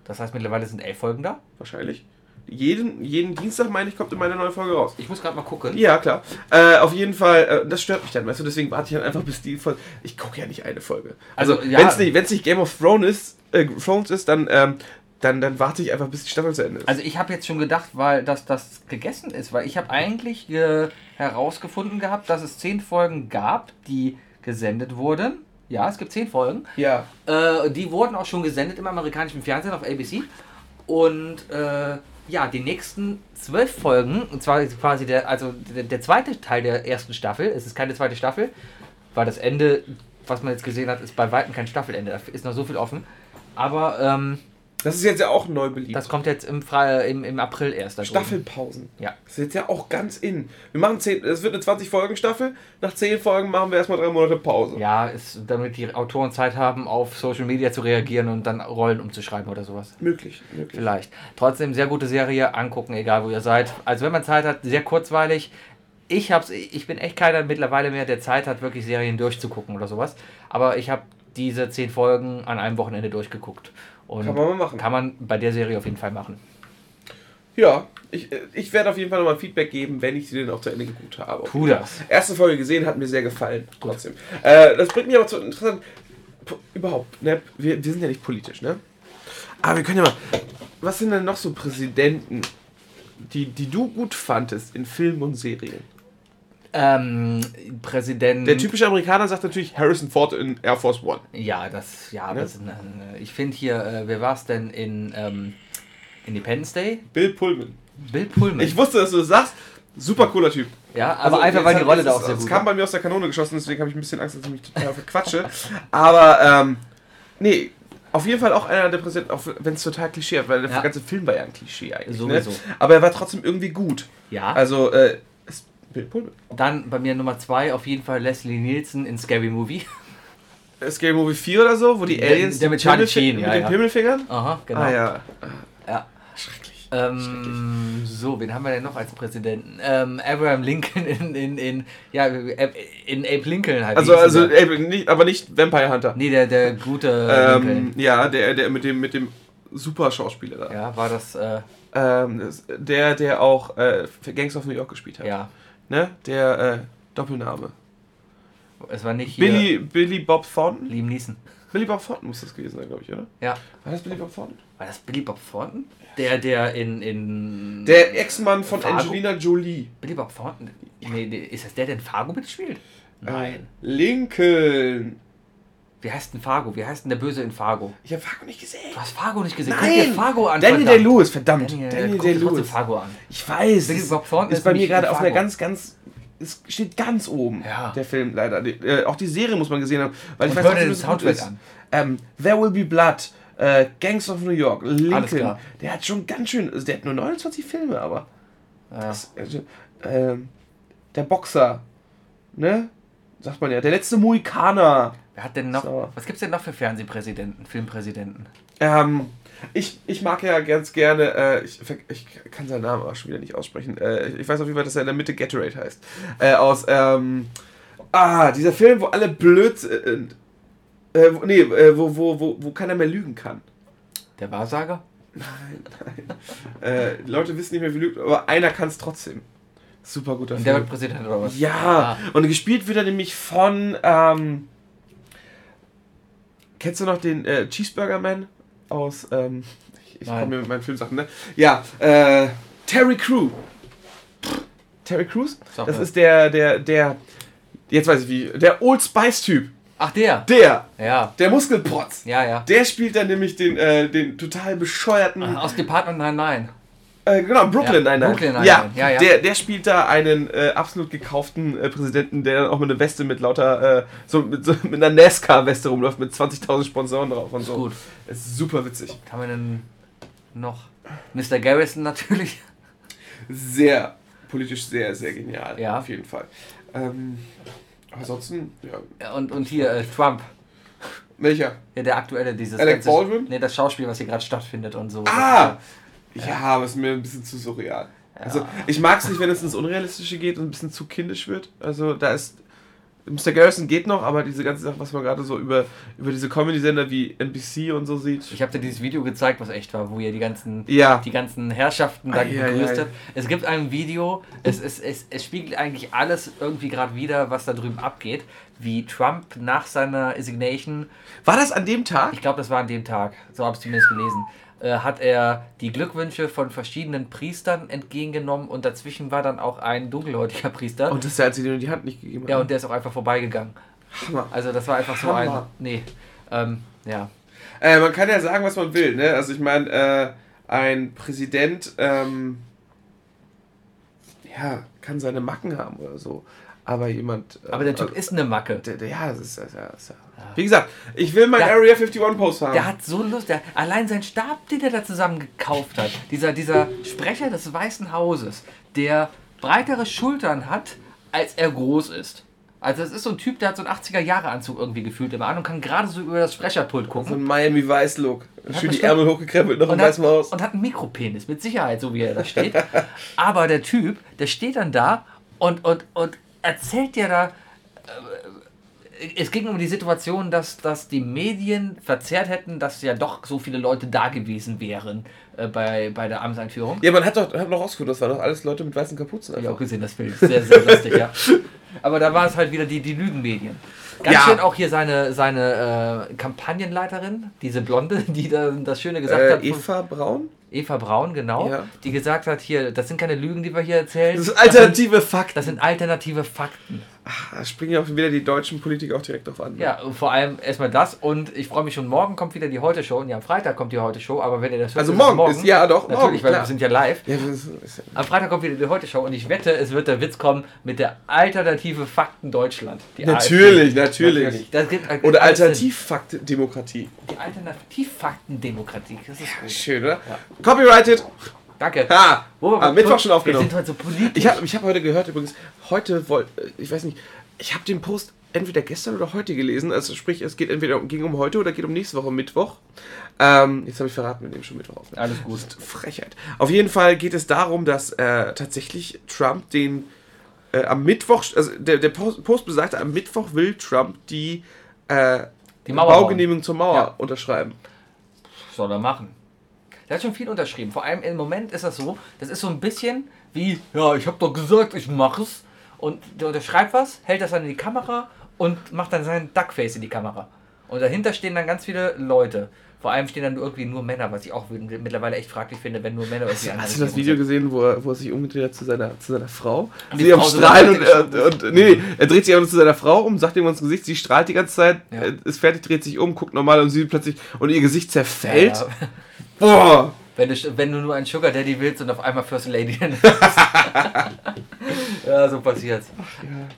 Das heißt, mittlerweile sind elf Folgen da? Wahrscheinlich. Jeden, jeden Dienstag, meine ich, kommt immer eine neue Folge raus. Ich muss gerade mal gucken. Ja, klar. Äh, auf jeden Fall, äh, das stört mich dann, weißt du, deswegen warte ich dann einfach bis die Folge. Ich gucke ja nicht eine Folge. Also, Also, ja. wenn es nicht, wenn's nicht Game of Thrones ist, äh, Thrones ist dann, ähm, dann, dann warte ich einfach, bis die Staffel zu Ende ist. Also ich habe jetzt schon gedacht, weil dass das gegessen ist, weil ich habe eigentlich äh, herausgefunden gehabt, dass es zehn Folgen gab, die gesendet wurden. Ja, es gibt zehn Folgen. ja. Äh, die wurden auch schon gesendet im amerikanischen Fernsehen auf ABC. Und äh, ja, die nächsten zwölf Folgen, und zwar quasi der, also der, der zweite Teil der ersten Staffel, es ist keine zweite Staffel, weil das Ende, was man jetzt gesehen hat, ist bei weitem kein Staffelende, da ist noch so viel offen. Aber ähm, Das ist jetzt ja auch neu beliebt. das kommt jetzt im, Fre im, im April erst. Staffelpausen. Ja. Das ist jetzt ja auch ganz in. Wir machen 10, es wird eine 20-Folgen-Staffel. Nach 10 Folgen machen wir erstmal drei Monate Pause. Ja, ist, damit die Autoren Zeit haben, auf Social Media zu reagieren und dann Rollen umzuschreiben oder sowas. Möglich, möglich. Vielleicht. Trotzdem sehr gute Serie, angucken, egal wo ihr seid. Also wenn man Zeit hat, sehr kurzweilig. Ich hab's, ich bin echt keiner mittlerweile mehr, der Zeit hat, wirklich Serien durchzugucken oder sowas. Aber ich habe diese zehn Folgen an einem Wochenende durchgeguckt. Und Kann man mal machen. Kann man bei der Serie auf jeden Fall machen. Ja, ich, äh, ich werde auf jeden Fall nochmal Feedback geben, wenn ich sie denn auch zu Ende geguckt habe. Tu das. Erste Folge gesehen, hat mir sehr gefallen. Trotzdem. Äh, das bringt mich aber zu interessant. Überhaupt, ne? Wir, wir sind ja nicht politisch, ne? Aber wir können ja mal. Was sind denn noch so Präsidenten, die, die du gut fandest in Filmen und Serien? Ähm, Präsident. Der typische Amerikaner sagt natürlich Harrison Ford in Air Force One. Ja, das, ja, Ne? das eine, ich finde hier, äh, wer war es denn in ähm, Independence Day? Bill Pullman. Bill Pullman. Ich wusste, dass du das sagst. Super cooler Typ. ja, aber Also, einfach, weil die Rolle es da auch sehr Es gut kam war. bei mir aus der Kanone geschossen, deswegen habe ich ein bisschen Angst, dass ich mich total verquatsche. Aber, ähm, nee, auf jeden Fall auch einer der Präsidenten, auch wenn es total Klischee hat, weil der Ja. ganze Film war ja ein Klischee eigentlich. Sowieso. Ne? Aber er war trotzdem irgendwie gut. Ja. Also, äh, Bill Pullman. Dann bei mir Nummer zwei auf jeden Fall Leslie Nielsen in Scary Movie. Scary Movie 4 oder so, wo die Der- Aliens der die mit Charlie Sheen, mit ja, den ja. Pimmelfingern? Aha, genau. Ah ja, Ja. schrecklich. Ähm, so, wen haben wir denn noch als Präsidenten? Ähm, Abraham Lincoln in, in, in, ja, äh, in Abe Lincoln halt. Also, also ey, nicht, aber nicht Vampire Hunter. Nee, der, der gute ähm, Lincoln. ja, der, der mit dem, mit dem super Schauspieler da. Ja, war das, äh, Ähm, der, der auch äh, Gangs of New York gespielt hat. ja. Ne? Der äh, Doppelname. Es war nicht hier Billy, Billy Bob Thornton? Liam Neeson. Billy Bob Thornton muss das gewesen sein, glaube ich, oder? Ja. War das Billy Bob Thornton? War das Billy Bob Thornton? Der, der in, in. Der Ex-Mann von Fargo? Angelina Jolie. Billy Bob Thornton? Nee, nee, ist das der, der in Fargo mitspielt? Nein. Äh, Lincoln. Wie heißt denn Fargo? Wie heißt denn der Böse in Fargo? Ich habe Fargo nicht gesehen. Du hast Fargo nicht gesehen. Nein! Guck dir Fargo an. Danny. Day-Lewis, verdammt. Daniel, Danny Day-Lewis. Fargo an. Ich weiß. Ist ist bei mir gerade auf einer ganz, ganz. Es steht ganz oben, Ja. der Film leider. Die, äh, auch die Serie muss man gesehen haben. Weil ich Und weiß hör dir nicht, gut Soundtrack ist. an. Ähm, There Will Be Blood, äh, Gangs of New York, Lincoln. klar. Der hat schon ganz schön. Also der hat nur 29 Filme, aber. Ja. Das, ähm, der Boxer. Ne? Sagt man ja. Der letzte Mohikaner. Wer hat denn noch. So. Was gibt's denn noch für Fernsehpräsidenten, Filmpräsidenten? Ähm, ich, ich mag ja ganz gerne, äh, ich, ich kann seinen Namen aber schon wieder nicht aussprechen. Äh, ich weiß auf jeden Fall, dass er in der Mitte Gatorade heißt. Äh, aus, ähm, ah, dieser Film, wo alle blöd sind. Äh, wo- nee, äh, wo, wo, wo, wo keiner mehr lügen kann. Der Wahrsager? Nein, nein. äh, die Leute wissen nicht mehr, wie lügt, aber einer kann es trotzdem. Super guter Und der Film. wird Präsident oder was? Ja, Ah. und gespielt wird er nämlich von, ähm, kennst du noch den äh, Cheeseburger Man aus, ähm, ich, ich Nein. komme mir mit meinen Filmsachen, ne? Ja, äh, Terry Crew. Terry Crews? Sag Das mal. ist der, der, der, jetzt weiß ich wie, der Old Spice Typ. Ach, der! Der, Ja. der Muskelprotz. Ja, ja. Der spielt dann nämlich den, äh, den total bescheuerten, Aus Department 99. äh, genau, Brooklyn, Ja, nein. Brooklyn ja, Nine-Nine, ja, ja. Der, der spielt da einen äh, absolut gekauften äh, Präsidenten, der dann auch mit einer Weste mit lauter, äh, so, mit, so mit einer NASCAR-Weste rumläuft, mit 20.000 Sponsoren drauf und so. Gut. Es ist super witzig. Haben wir denn noch? Mr. Garrison natürlich. Sehr, politisch sehr, sehr genial. Ja. Auf jeden Fall. Ähm, ansonsten, ja. Ja, Und, und hier äh, Trump. Welcher? Ja, der aktuelle, dieses Alec ganze- Baldwin? Nee, das Schauspiel, was hier gerade stattfindet und so. Ah! Ja, aber es ist mir ein bisschen zu surreal. Also, ich mag es nicht, wenn es ins Unrealistische geht und ein bisschen zu kindisch wird. Also, da ist. Mr. Garrison geht noch, aber diese ganze Sache, was man gerade so über, über diese Comedy-Sender wie NBC und so sieht. Ich habe dir dieses Video gezeigt, was echt war, wo ihr die ganzen, Ja. die ganzen Herrschaften da ei, begrüßt ei. habt. Es gibt ein Video, es, es, es, es spiegelt eigentlich alles irgendwie gerade wieder, was da drüben abgeht. Wie Trump nach seiner Resignation War das an dem Tag? ich glaube, das war an dem Tag, so habe ich zumindest gelesen, hat er die Glückwünsche von verschiedenen Priestern entgegengenommen und dazwischen war dann auch ein dunkelhäutiger Priester. Und das ist der Einzige, der die Hand nicht gegeben hat. ja, und der ist auch einfach vorbeigegangen. Hammer. Also das war einfach so ein. Hammer. Nee. Ähm, ja. Äh, man kann ja sagen, was man will, ne? Also ich meine, äh, ein Präsident, ähm, ja, kann seine Macken haben oder so. Aber jemand. äh, Aber der Typ äh, ist eine Macke. der, der, ja, das ist, das ist ja. Wie gesagt, ich will mein Der- Area 51 Post haben. Der hat so Lust, der, allein sein Stab, den er da zusammen gekauft hat, dieser, dieser Sprecher des Weißen Hauses, der breitere Schultern hat, als er groß ist. Also es ist so ein Typ, der hat so einen 80er-Jahre-Anzug irgendwie gefühlt immer an und kann gerade so über das Sprecherpult so gucken. ein Miami Weiß Look. Schön die Ärmel hochgekrempelt, noch ein weißes Haus. und hat einen Mikropenis, mit Sicherheit, so wie er da steht. Aber der Typ, der steht dann da und, und, und erzählt dir da. Es ging um die Situation, dass, dass die Medien verzerrt hätten, dass ja doch so viele Leute da gewesen wären äh, bei, bei der Amtseinführung. Ja, man hat doch, hat noch rausgefunden, das waren doch alles Leute mit weißen Kapuzen. Ich auch Einfach. gesehen, das Bild. Sehr, sehr lustig, ja. Aber da war es halt wieder die, die Lügenmedien. Ganz Ja. schön auch hier seine, seine äh, Kampagnenleiterin, diese Blonde, die da das Schöne gesagt hat. Äh, von- Eva Braun? Eva Braun, genau, Ja. die gesagt hat, hier, das sind keine Lügen, die wir hier erzählen. Das ist alternative Das Fakten. sind, das sind alternative Fakten. Da springen ja auch wieder die deutschen Politiker auch direkt drauf an. ne? Ja, und vor allem erstmal das und ich freue mich schon, morgen kommt wieder die Heute-Show und ja, am Freitag kommt die Heute-Show, aber wenn ihr das hört, Also ist es morgen ist- ja, doch, Natürlich, morgen, weil klar. wir sind ja live. Ja, das ja Am Freitag kommt wieder die Heute-Show und ich wette, es wird der Witz kommen mit der Alternative Fakten Deutschland. Die Natürlich, AfD. natürlich. Das gibt, äh, Oder. Alternativfakt-Demokratie. Die Alternativfakten-Demokratie. Das ist gut. Schön, oder? Copyrighted. Danke. Ha! Wo wir Am Mittwoch schon Wir aufgenommen. sind heute so politisch. Ich habe ich hab heute gehört übrigens, heute wollte, ich weiß nicht, ich habe den Post entweder gestern oder heute gelesen. Also sprich, es geht entweder ging um heute oder geht um nächste Woche Mittwoch. Ähm, jetzt habe ich verraten, wir nehmen schon Mittwoch auf. Alles gut. Frechheit. Auf jeden Fall geht es darum, dass äh, tatsächlich Trump den äh, am Mittwoch, also der, der Post, Post besagte, am Mittwoch will Trump die, äh, Die Mauer bauen. Baugenehmigung zur Mauer Ja. unterschreiben. soll er machen. Der hat schon viel unterschrieben. Vor allem im Moment ist das so, das ist so ein bisschen wie, ja, ich habe doch gesagt, ich mache es. Und der unterschreibt was, hält das dann in die Kamera und macht dann seinen Duckface in die Kamera. Und dahinter stehen dann ganz viele Leute. Vor allem stehen dann irgendwie nur Männer, was ich auch mittlerweile echt fraglich finde, wenn nur Männer irgendwie der Hast du das Video sind. gesehen, wo er, wo er sich umgedreht hat zu seiner, zu seiner Frau? Und Sie am Strahlen und, Seite und, nee, nee, er dreht sich einfach nur zu seiner Frau um, sagt ihm ins Gesicht, sie strahlt die ganze Zeit, Ja. ist fertig, dreht sich um, guckt normal und sie plötzlich und ihr Gesicht zerfällt. Ja, Boah! wenn, du, wenn du nur einen Sugar Daddy willst und auf einmal First Lady. ja, so passiert's.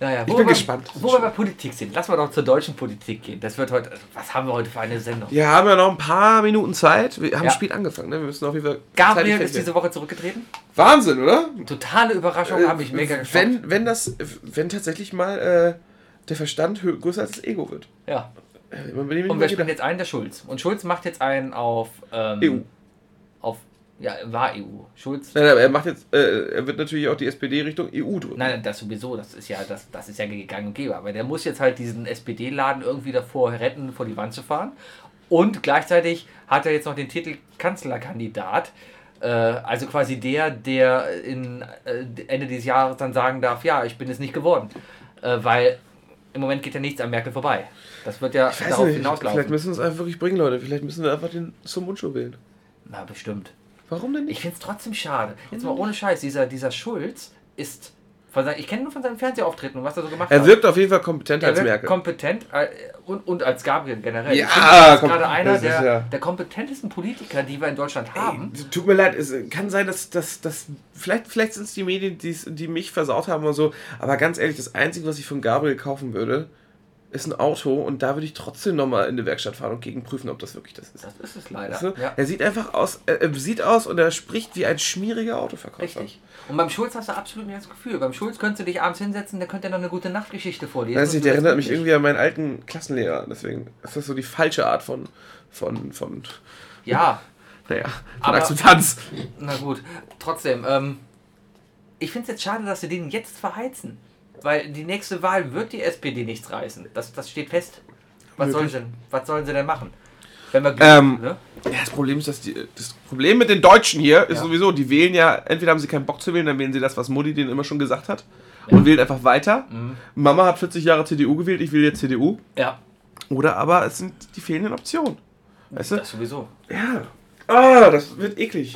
Naja, Ich bin wir, gespannt. Wo wir bei Politik sind, lass mal doch zur deutschen Politik gehen. Das wird heute. Was haben wir heute für eine Sendung? Wir haben ja noch ein paar Minuten Zeit. Wir haben Ja. spät angefangen, ne? Wir müssen auf jeden Fall. Gabriel ist diese Woche zurückgetreten. Wahnsinn, oder? Totale Überraschung, habe ich mega geschockt. wenn, wenn das, wenn tatsächlich mal äh, der Verstand größer als das Ego wird. Ja. Äh, Und spielt gedacht. jetzt einen? Der Schulz. Und Schulz macht jetzt einen auf. Ähm, EU. Auf. Ja, war EU. Schulz. Nein, aber er macht jetzt, äh, er wird natürlich auch die SPD Richtung EU drücken. Nein, das sowieso, das ist ja, das, das ist ja gegangen und gäbe. Aber der muss jetzt halt diesen SPD-Laden irgendwie davor retten, vor die Wand zu fahren. Und gleichzeitig hat er jetzt noch den Titel Kanzlerkandidat. Äh, also quasi der, der in, äh, Ende dieses Jahres dann sagen darf, ja, ich bin es nicht geworden. Weil im Moment geht ja nichts an Merkel vorbei. Das wird ja Ich darauf nicht, hinauslaufen. vielleicht müssen wir es einfach wirklich bringen, Leute. Vielleicht müssen wir einfach den zum Mundschuh wählen. Na, bestimmt. Warum denn Ich nicht? finde es trotzdem schade. Jetzt mal ohne Scheiß, dieser, dieser Schulz ist. Von sein, ich kenne nur von seinem Fernsehauftreten und was er so gemacht Er hat. wirkt auf jeden Fall kompetenter Er als Merkel. kompetent äh, und, und als Gabriel generell. Ja, er ist gerade einer das ist der, ja- der kompetentesten Politiker, die wir in Deutschland haben. Ey, tut mir leid, es kann sein, dass, dass, dass vielleicht, vielleicht sind es die Medien, die mich versaut haben oder so, aber ganz ehrlich, das Einzige, was ich von Gabriel kaufen würde, ist ein Auto und da würde ich trotzdem nochmal in die Werkstatt fahren und gegenprüfen, ob das wirklich das ist. Das ist es leider. Weißt du? Ja, Er sieht einfach aus, er, er sieht aus und er spricht wie ein schmieriger Autoverkäufer. richtig. Und beim Schulz hast du absolut nicht das Gefühl. Beim Schulz könntest du dich abends hinsetzen, der könnte dir noch eine gute Nachtgeschichte vorlesen. Weiß nicht, der erinnert mich irgendwie an meinen alten Klassenlehrer, deswegen ist das so die falsche Art von, von, von Ja, Naja, von Aber- Akzeptanz. Na gut, trotzdem, ähm, ich finde es jetzt schade, dass sie den jetzt verheizen. Weil die nächste Wahl wird die SPD nichts reißen. Das, das steht fest. Was sollen, sie, denn- was sollen sie denn machen? Wenn wir Ähm, ne? Ja, das Problem ist, dass die, das Problem mit den Deutschen hier ist Ja. sowieso, die wählen ja, entweder haben sie keinen Bock zu wählen, dann wählen sie das, was Mutti denen immer schon gesagt hat und wählen einfach weiter. Mhm. Mama hat 40 Jahre CDU gewählt, ich will jetzt CDU. Ja, Oder aber es sind die fehlenden Optionen. Weißt du? das sowieso. Ja. Ah, das wird eklig.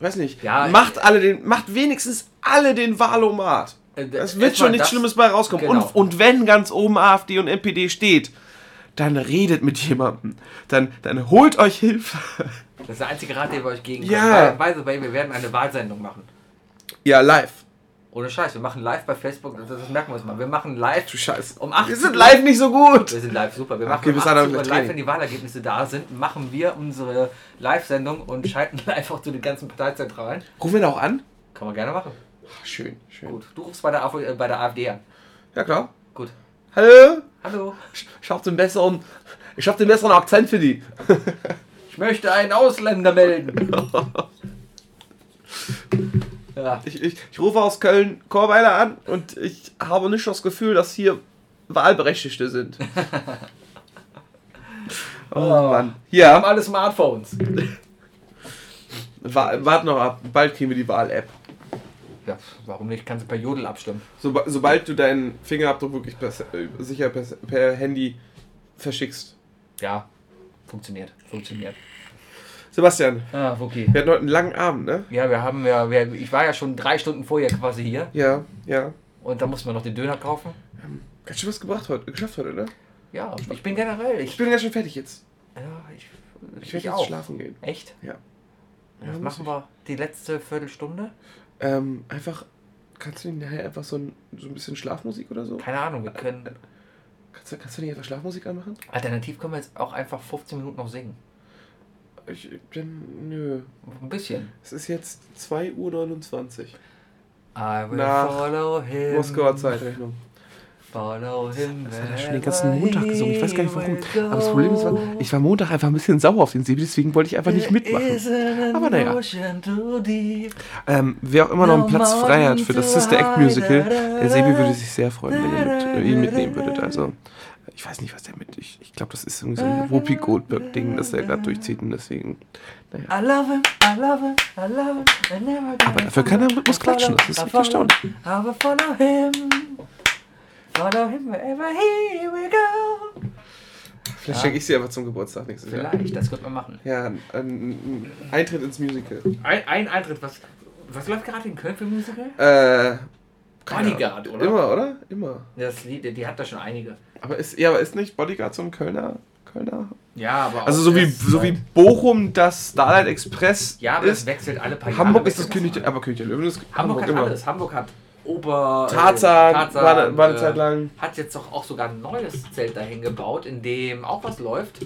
Weiß nicht. Ja, macht alle den, macht wenigstens alle den Wahlomat. Äh, Es wird schon nichts Schlimmes bei rauskommen. Genau. Und, und wenn ganz oben AfD und NPD steht, dann redet mit jemandem. Dann, dann holt euch Hilfe. Das ist der einzige Rat, den wir euch geben Ja. können. By the way, wir werden eine Wahlsendung machen. Ja, live. Ohne Scheiß, wir machen live bei Facebook, das, das merken wir uns mal. Wir machen live Du Scheiße. um 18 Wir sind live nicht so gut. Wir sind live, super. Wir machen Okay, um bis 18 dann Uhr mit live, Training. wenn die Wahlergebnisse da sind, machen wir unsere Live-Sendung und schalten live auch zu den ganzen Parteizentralen. Rufen wir da auch an? Kann man gerne machen. Schön, schön. Gut, du rufst bei der, AfD, äh, bei der AfD an. Ja, klar. Gut. Hallo? Hallo, Ich, ich hab den besseren, ich hab den besseren Akzent für die. ich möchte einen Ausländer melden. ja, Ich, ich, ich rufe aus Köln Chorweiler an und ich habe nicht das Gefühl, dass hier Wahlberechtigte sind. oh Mann. wir haben Ja, alle Smartphones. wa wart noch ab. Bald kriegen wir die Wahl-App. Ja, warum nicht? Kannst du per Jodel abstimmen. Soba sobald du deinen Fingerabdruck wirklich per, äh, sicher per, per Handy verschickst. Ja, funktioniert. Funktioniert. Sebastian, Ah, okay. wir hatten heute einen langen Abend, ne? Ja, wir haben ja, wir, ich war ja schon drei Stunden vorher quasi hier Ja, ja. und da mussten wir noch den Döner kaufen. Ganz schön was gebracht heute, geschafft heute, ne? Ja, ich bin generell, Ich ich, bin ganz schön fertig jetzt. ja, ich, Ich werde jetzt schlafen gehen. Echt? Ja. Was Ja, muss machen wir die letzte Viertelstunde? Ähm, einfach, kannst du nicht nachher einfach so ein, so ein bisschen Schlafmusik oder so? Keine Ahnung, wir können. Kannst du, kannst du nicht einfach Schlafmusik anmachen? Alternativ können wir jetzt auch einfach 15 Minuten noch singen. Ich bin, nö. Ein bisschen. Es ist jetzt 2.29 Uhr. I will Nach follow him. Moskauer Zeitrechnung. Follow him. Das hat er schon den ganzen Montag gesungen. Ich weiß gar nicht warum. Aber das Problem ist, war, ich war Montag einfach ein bisschen sauer auf den Sebi, deswegen wollte ich einfach nicht mitmachen. Aber naja. Ähm, wer auch immer noch einen Platz frei hat für das Sister Act Musical, der Sebi würde sich sehr freuen, wenn ihr mit, äh, ihn mitnehmen würdet. Also, ich weiß nicht, was der mit. Ich, ich glaube, das ist irgendwie so ein Whoopi Goldberg-Ding, das der gerade durchzieht und deswegen. Naja. I love him, I love him, I love him. I never Aber dafür kann er Rhythmus klatschen, das ist echt erstaunlich. Will follow him. Follow him wherever he will go. Vielleicht schenke ich sie einfach zum Geburtstag nächstes Jahr. Vielleicht, das könnte man machen. Ja, ein, ein Eintritt ins Musical. Ein, ein Eintritt, was, was läuft gerade in Köln für Musical? Äh. Bodyguard, oder? Immer, oder? Immer. Das Lied, die hat da schon einige. Aber ist, ja, aber ist nicht Bodyguard so ein Kölner? Kölner? Ja, aber Also auch so wie, so wie Bochum das Starlight Express Ja, aber es ist. wechselt alle paar Jahre. Hamburg ist das König aber König der Löwen ist Hamburg, hat alles. Hamburg hat Ober... Tarzan, äh, Tarzan, war, war eine äh, Zeit lang. Hat jetzt doch auch sogar ein neues Zelt dahin gebaut, in dem auch was läuft.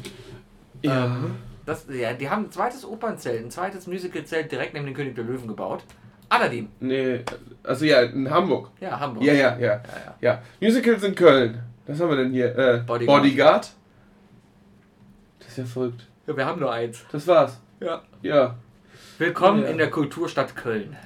Ja. Ähm, das, ja, die haben ein zweites Opernzelt, ein zweites Musicalzelt direkt neben dem König der Löwen gebaut. Aladdin. Nee, also ja, in Hamburg. Ja, Hamburg. Ja, ja, ja. ja. Ja, Musicals in Köln. Was haben wir denn hier? Äh, Bodyguard. Bodyguard. Das ist ja verrückt. Ja, wir haben nur eins. Das war's. Ja. Ja. Willkommen Ja. in der Kulturstadt Köln.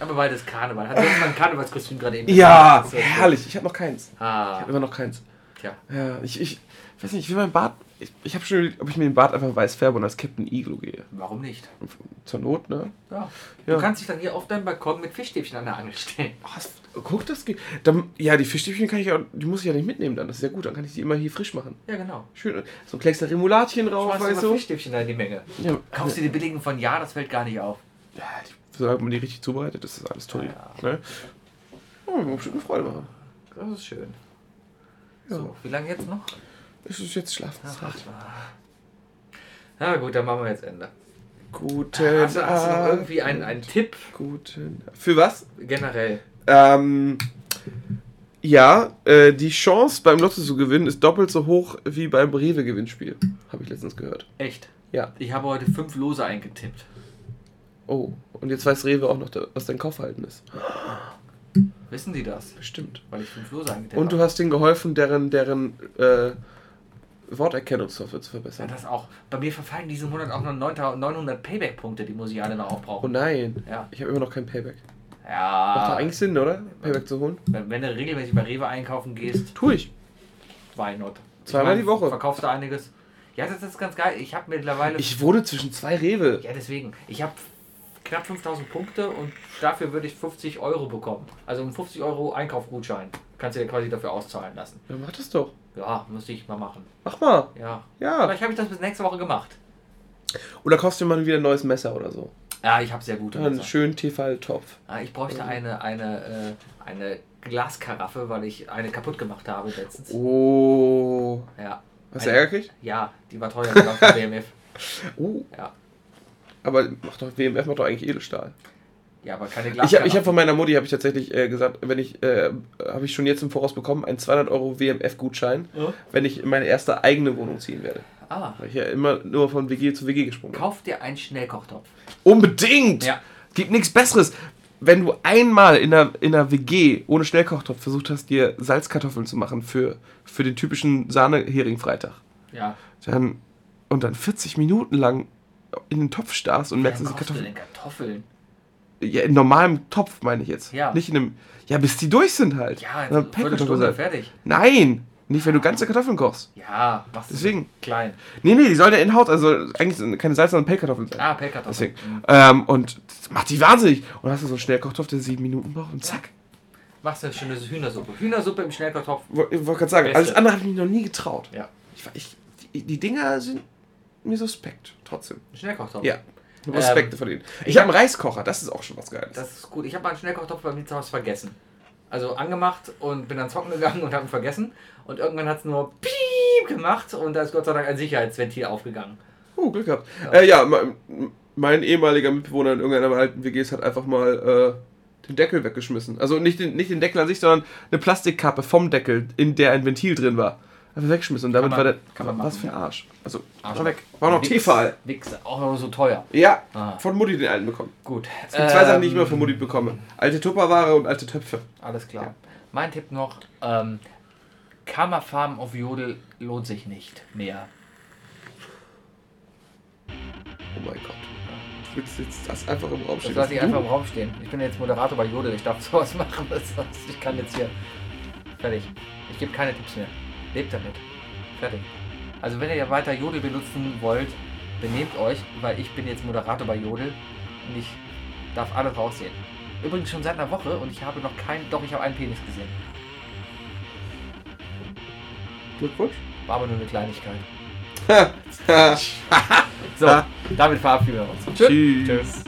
Aber ist Karneval. Hat mal ein Karnevalskostüm gerade eben. Ja, ja herrlich. Ich habe noch keins. Ich Ah, habe immer noch keins. tja. Ja, ich, ich weiß nicht, ich will mein Bart. Ich, ich habe schon überlegt, ob ich mir den Bart einfach weiß färbe und als Captain Iglo gehe. Warum nicht? Zur Not, ne? Ja. Ja. Du kannst dich dann hier auf deinem Balkon mit Fischstäbchen an der Angel stellen. Oh, guck, das geht. Dann, ja, die Fischstäbchen kann ich ja, die muss ich ja nicht mitnehmen dann. Das ist ja gut, dann kann ich die immer hier frisch machen. Ja, genau. Schön. So ein Kleckster Remolatchen drauf, Schmeißt weißt du du? Fischstäbchen da in die Menge. Ja, Kaufst du die billigen von Ja, das fällt gar nicht auf. ja, die, solange man die richtig zubereitet, ist das alles toll. Ne? Oh, mir bestimmt eine Freude machen. Das ist schön. Ja. So, wie lange jetzt noch? Es ist jetzt Schlafenszeit. Na gut, dann machen wir jetzt Ende. Guten Hast du, hast du noch irgendwie einen, einen Tipp Guten. Für was? generell? Ähm, ja, äh, die Chance beim Lotto zu gewinnen ist doppelt so hoch wie beim Rewe-Gewinnspiel. Habe ich letztens gehört. Echt? Ja. Ich habe heute fünf Lose eingetippt. Oh, und jetzt weiß Rewe auch noch, was dein Kaufverhalten ist. Wissen die das? Bestimmt. Weil ich fünf Lose eingetippt Und du hast denen geholfen, deren, deren äh, Worterkennungssoftware zu Ja, verbessern. das auch. Bei mir verfallen diesen Monat auch noch 900 900 Payback-Punkte, die muss ich alle noch Oh aufbrauchen. nein, Ja. ich habe immer noch kein Payback. Macht doch Ja, eigentlich Sinn, oder? Payback zu holen? wenn, wenn du regelmäßig bei Rewe einkaufen gehst, Tu ich. why not? Zweimal die Woche. Verkaufst du einiges? Ja, das ist ganz geil. Ich habe mittlerweile. Ich wohne zwischen zwei Rewe. ja, deswegen. Ich habe knapp 5000 Punkte und dafür würde ich 50 Euro bekommen. Also um 50 Euro Einkaufgutschein. Kannst du dir quasi dafür auszahlen lassen. Ja, mach das doch. Ja, müsste ich mal machen. Mach mal. Ja. Ja. Vielleicht habe ich das bis nächste Woche gemacht. Oder kaufst du mal wieder ein neues Messer oder so. Ja, ich habe sehr gute Einen Messer. schönen Tefal-Topf. Ah, Ich bräuchte eine, eine, äh, eine Glaskaraffe, weil ich eine kaputt gemacht habe letztens. Oh. Ja. Hast du Ärger gekriegt? Ja, die war teuer, die war von BMF. Oh. Ja. Aber macht doch, WMF macht doch eigentlich Edelstahl. Ja, aber keine Ich Glaskaraffe. habe ich hab von meiner Mutti habe ich tatsächlich äh, gesagt, wenn ich äh, habe ich schon jetzt im Voraus bekommen einen 200 Euro WMF-Gutschein, Ja. wenn ich in meine erste eigene Wohnung ziehen werde. Ah, Weil ich ja immer nur von WG zu WG gesprungen kauf dir einen Schnellkochtopf. Unbedingt! Ja. Gibt nichts Besseres. Wenn du einmal in einer, in einer WG ohne Schnellkochtopf versucht hast, dir Salzkartoffeln zu machen für, für den typischen Sahne-Hering-Freitag, Ja. dann und dann 40 Minuten lang in den Topf starrst und merkst, Warum dass die Kartoffeln. denn Kartoffeln? Ja, in normalem Topf meine ich jetzt. Ja. Nicht in einem. Ja, bis die durch sind halt. Ja, Dann also Viertelstunde fertig. Nein! Nicht, wenn du ganze Kartoffeln kochst. Ja, machst du Deswegen. klein. Nee, nee, die sollen ja in Haut, also eigentlich keine Salz, sondern Pellkartoffeln sein. Ah, Pellkartoffeln. Deswegen. Mhm. Ähm, und das macht die wahnsinnig. Und hast du so einen Schnellkochtopf, der sieben Minuten braucht und zack. Machst du eine schöne Hühnersuppe. Hühnersuppe im Schnellkochtopf. Ich wollte gerade sagen, Beste. alles andere habe ich mich noch nie getraut. Ja. Ich, ich, die, die Dinger sind mir suspekt, trotzdem. Schnellkochtopf. Ja. Respekt vor denen. Ich habe einen Reiskocher, das ist auch schon was Geiles. Das ist gut. Ich habe meinen Schnellkochtopf bei mir zu Hause vergessen. Also angemacht und bin dann zocken gegangen und habe ihn vergessen. Und irgendwann hat es nur piep gemacht und da ist Gott sei Dank ein Sicherheitsventil aufgegangen. Oh, Glück gehabt. Ja, äh, ja mein, mein ehemaliger Mitbewohner in irgendeiner alten WGs hat einfach mal äh, den Deckel weggeschmissen. Also nicht den, nicht den Deckel an sich, sondern eine Plastikkappe vom Deckel, in der ein Ventil drin war. Einfach weggeschmissen. Und damit man- war der. kann man was machen, für ein Arsch. Also, Arsch war weg. War noch Tefal. Nix, auch noch so teuer. Ja, Ah. von Mutti den alten bekommen. Gut. Es gibt zwei Sachen, die ich immer von Mutti bekomme: alte Tupperware und alte Töpfe. Alles klar. Mein Tipp noch: ähm, Kammerfarm auf Jodel lohnt sich nicht mehr. Oh mein Gott. Du willst jetzt das einfach im Raum Das stehen. lasse ich einfach im Raum stehen. Ich bin jetzt Moderator bei Jodel. Ich darf sowas machen. Das ich kann jetzt hier. Fertig. Ich gebe keine Tipps mehr. Lebt damit. Fertig. Also wenn ihr ja weiter Jodel benutzen wollt, benehmt euch, weil ich bin jetzt Moderator bei Jodel und ich darf alles raussehen. Übrigens schon seit einer Woche und ich habe noch keinen, doch ich habe einen Penis gesehen. Glückwunsch. War aber nur eine Kleinigkeit. So, damit verabschieden wir uns. Tschüss. Tschüss.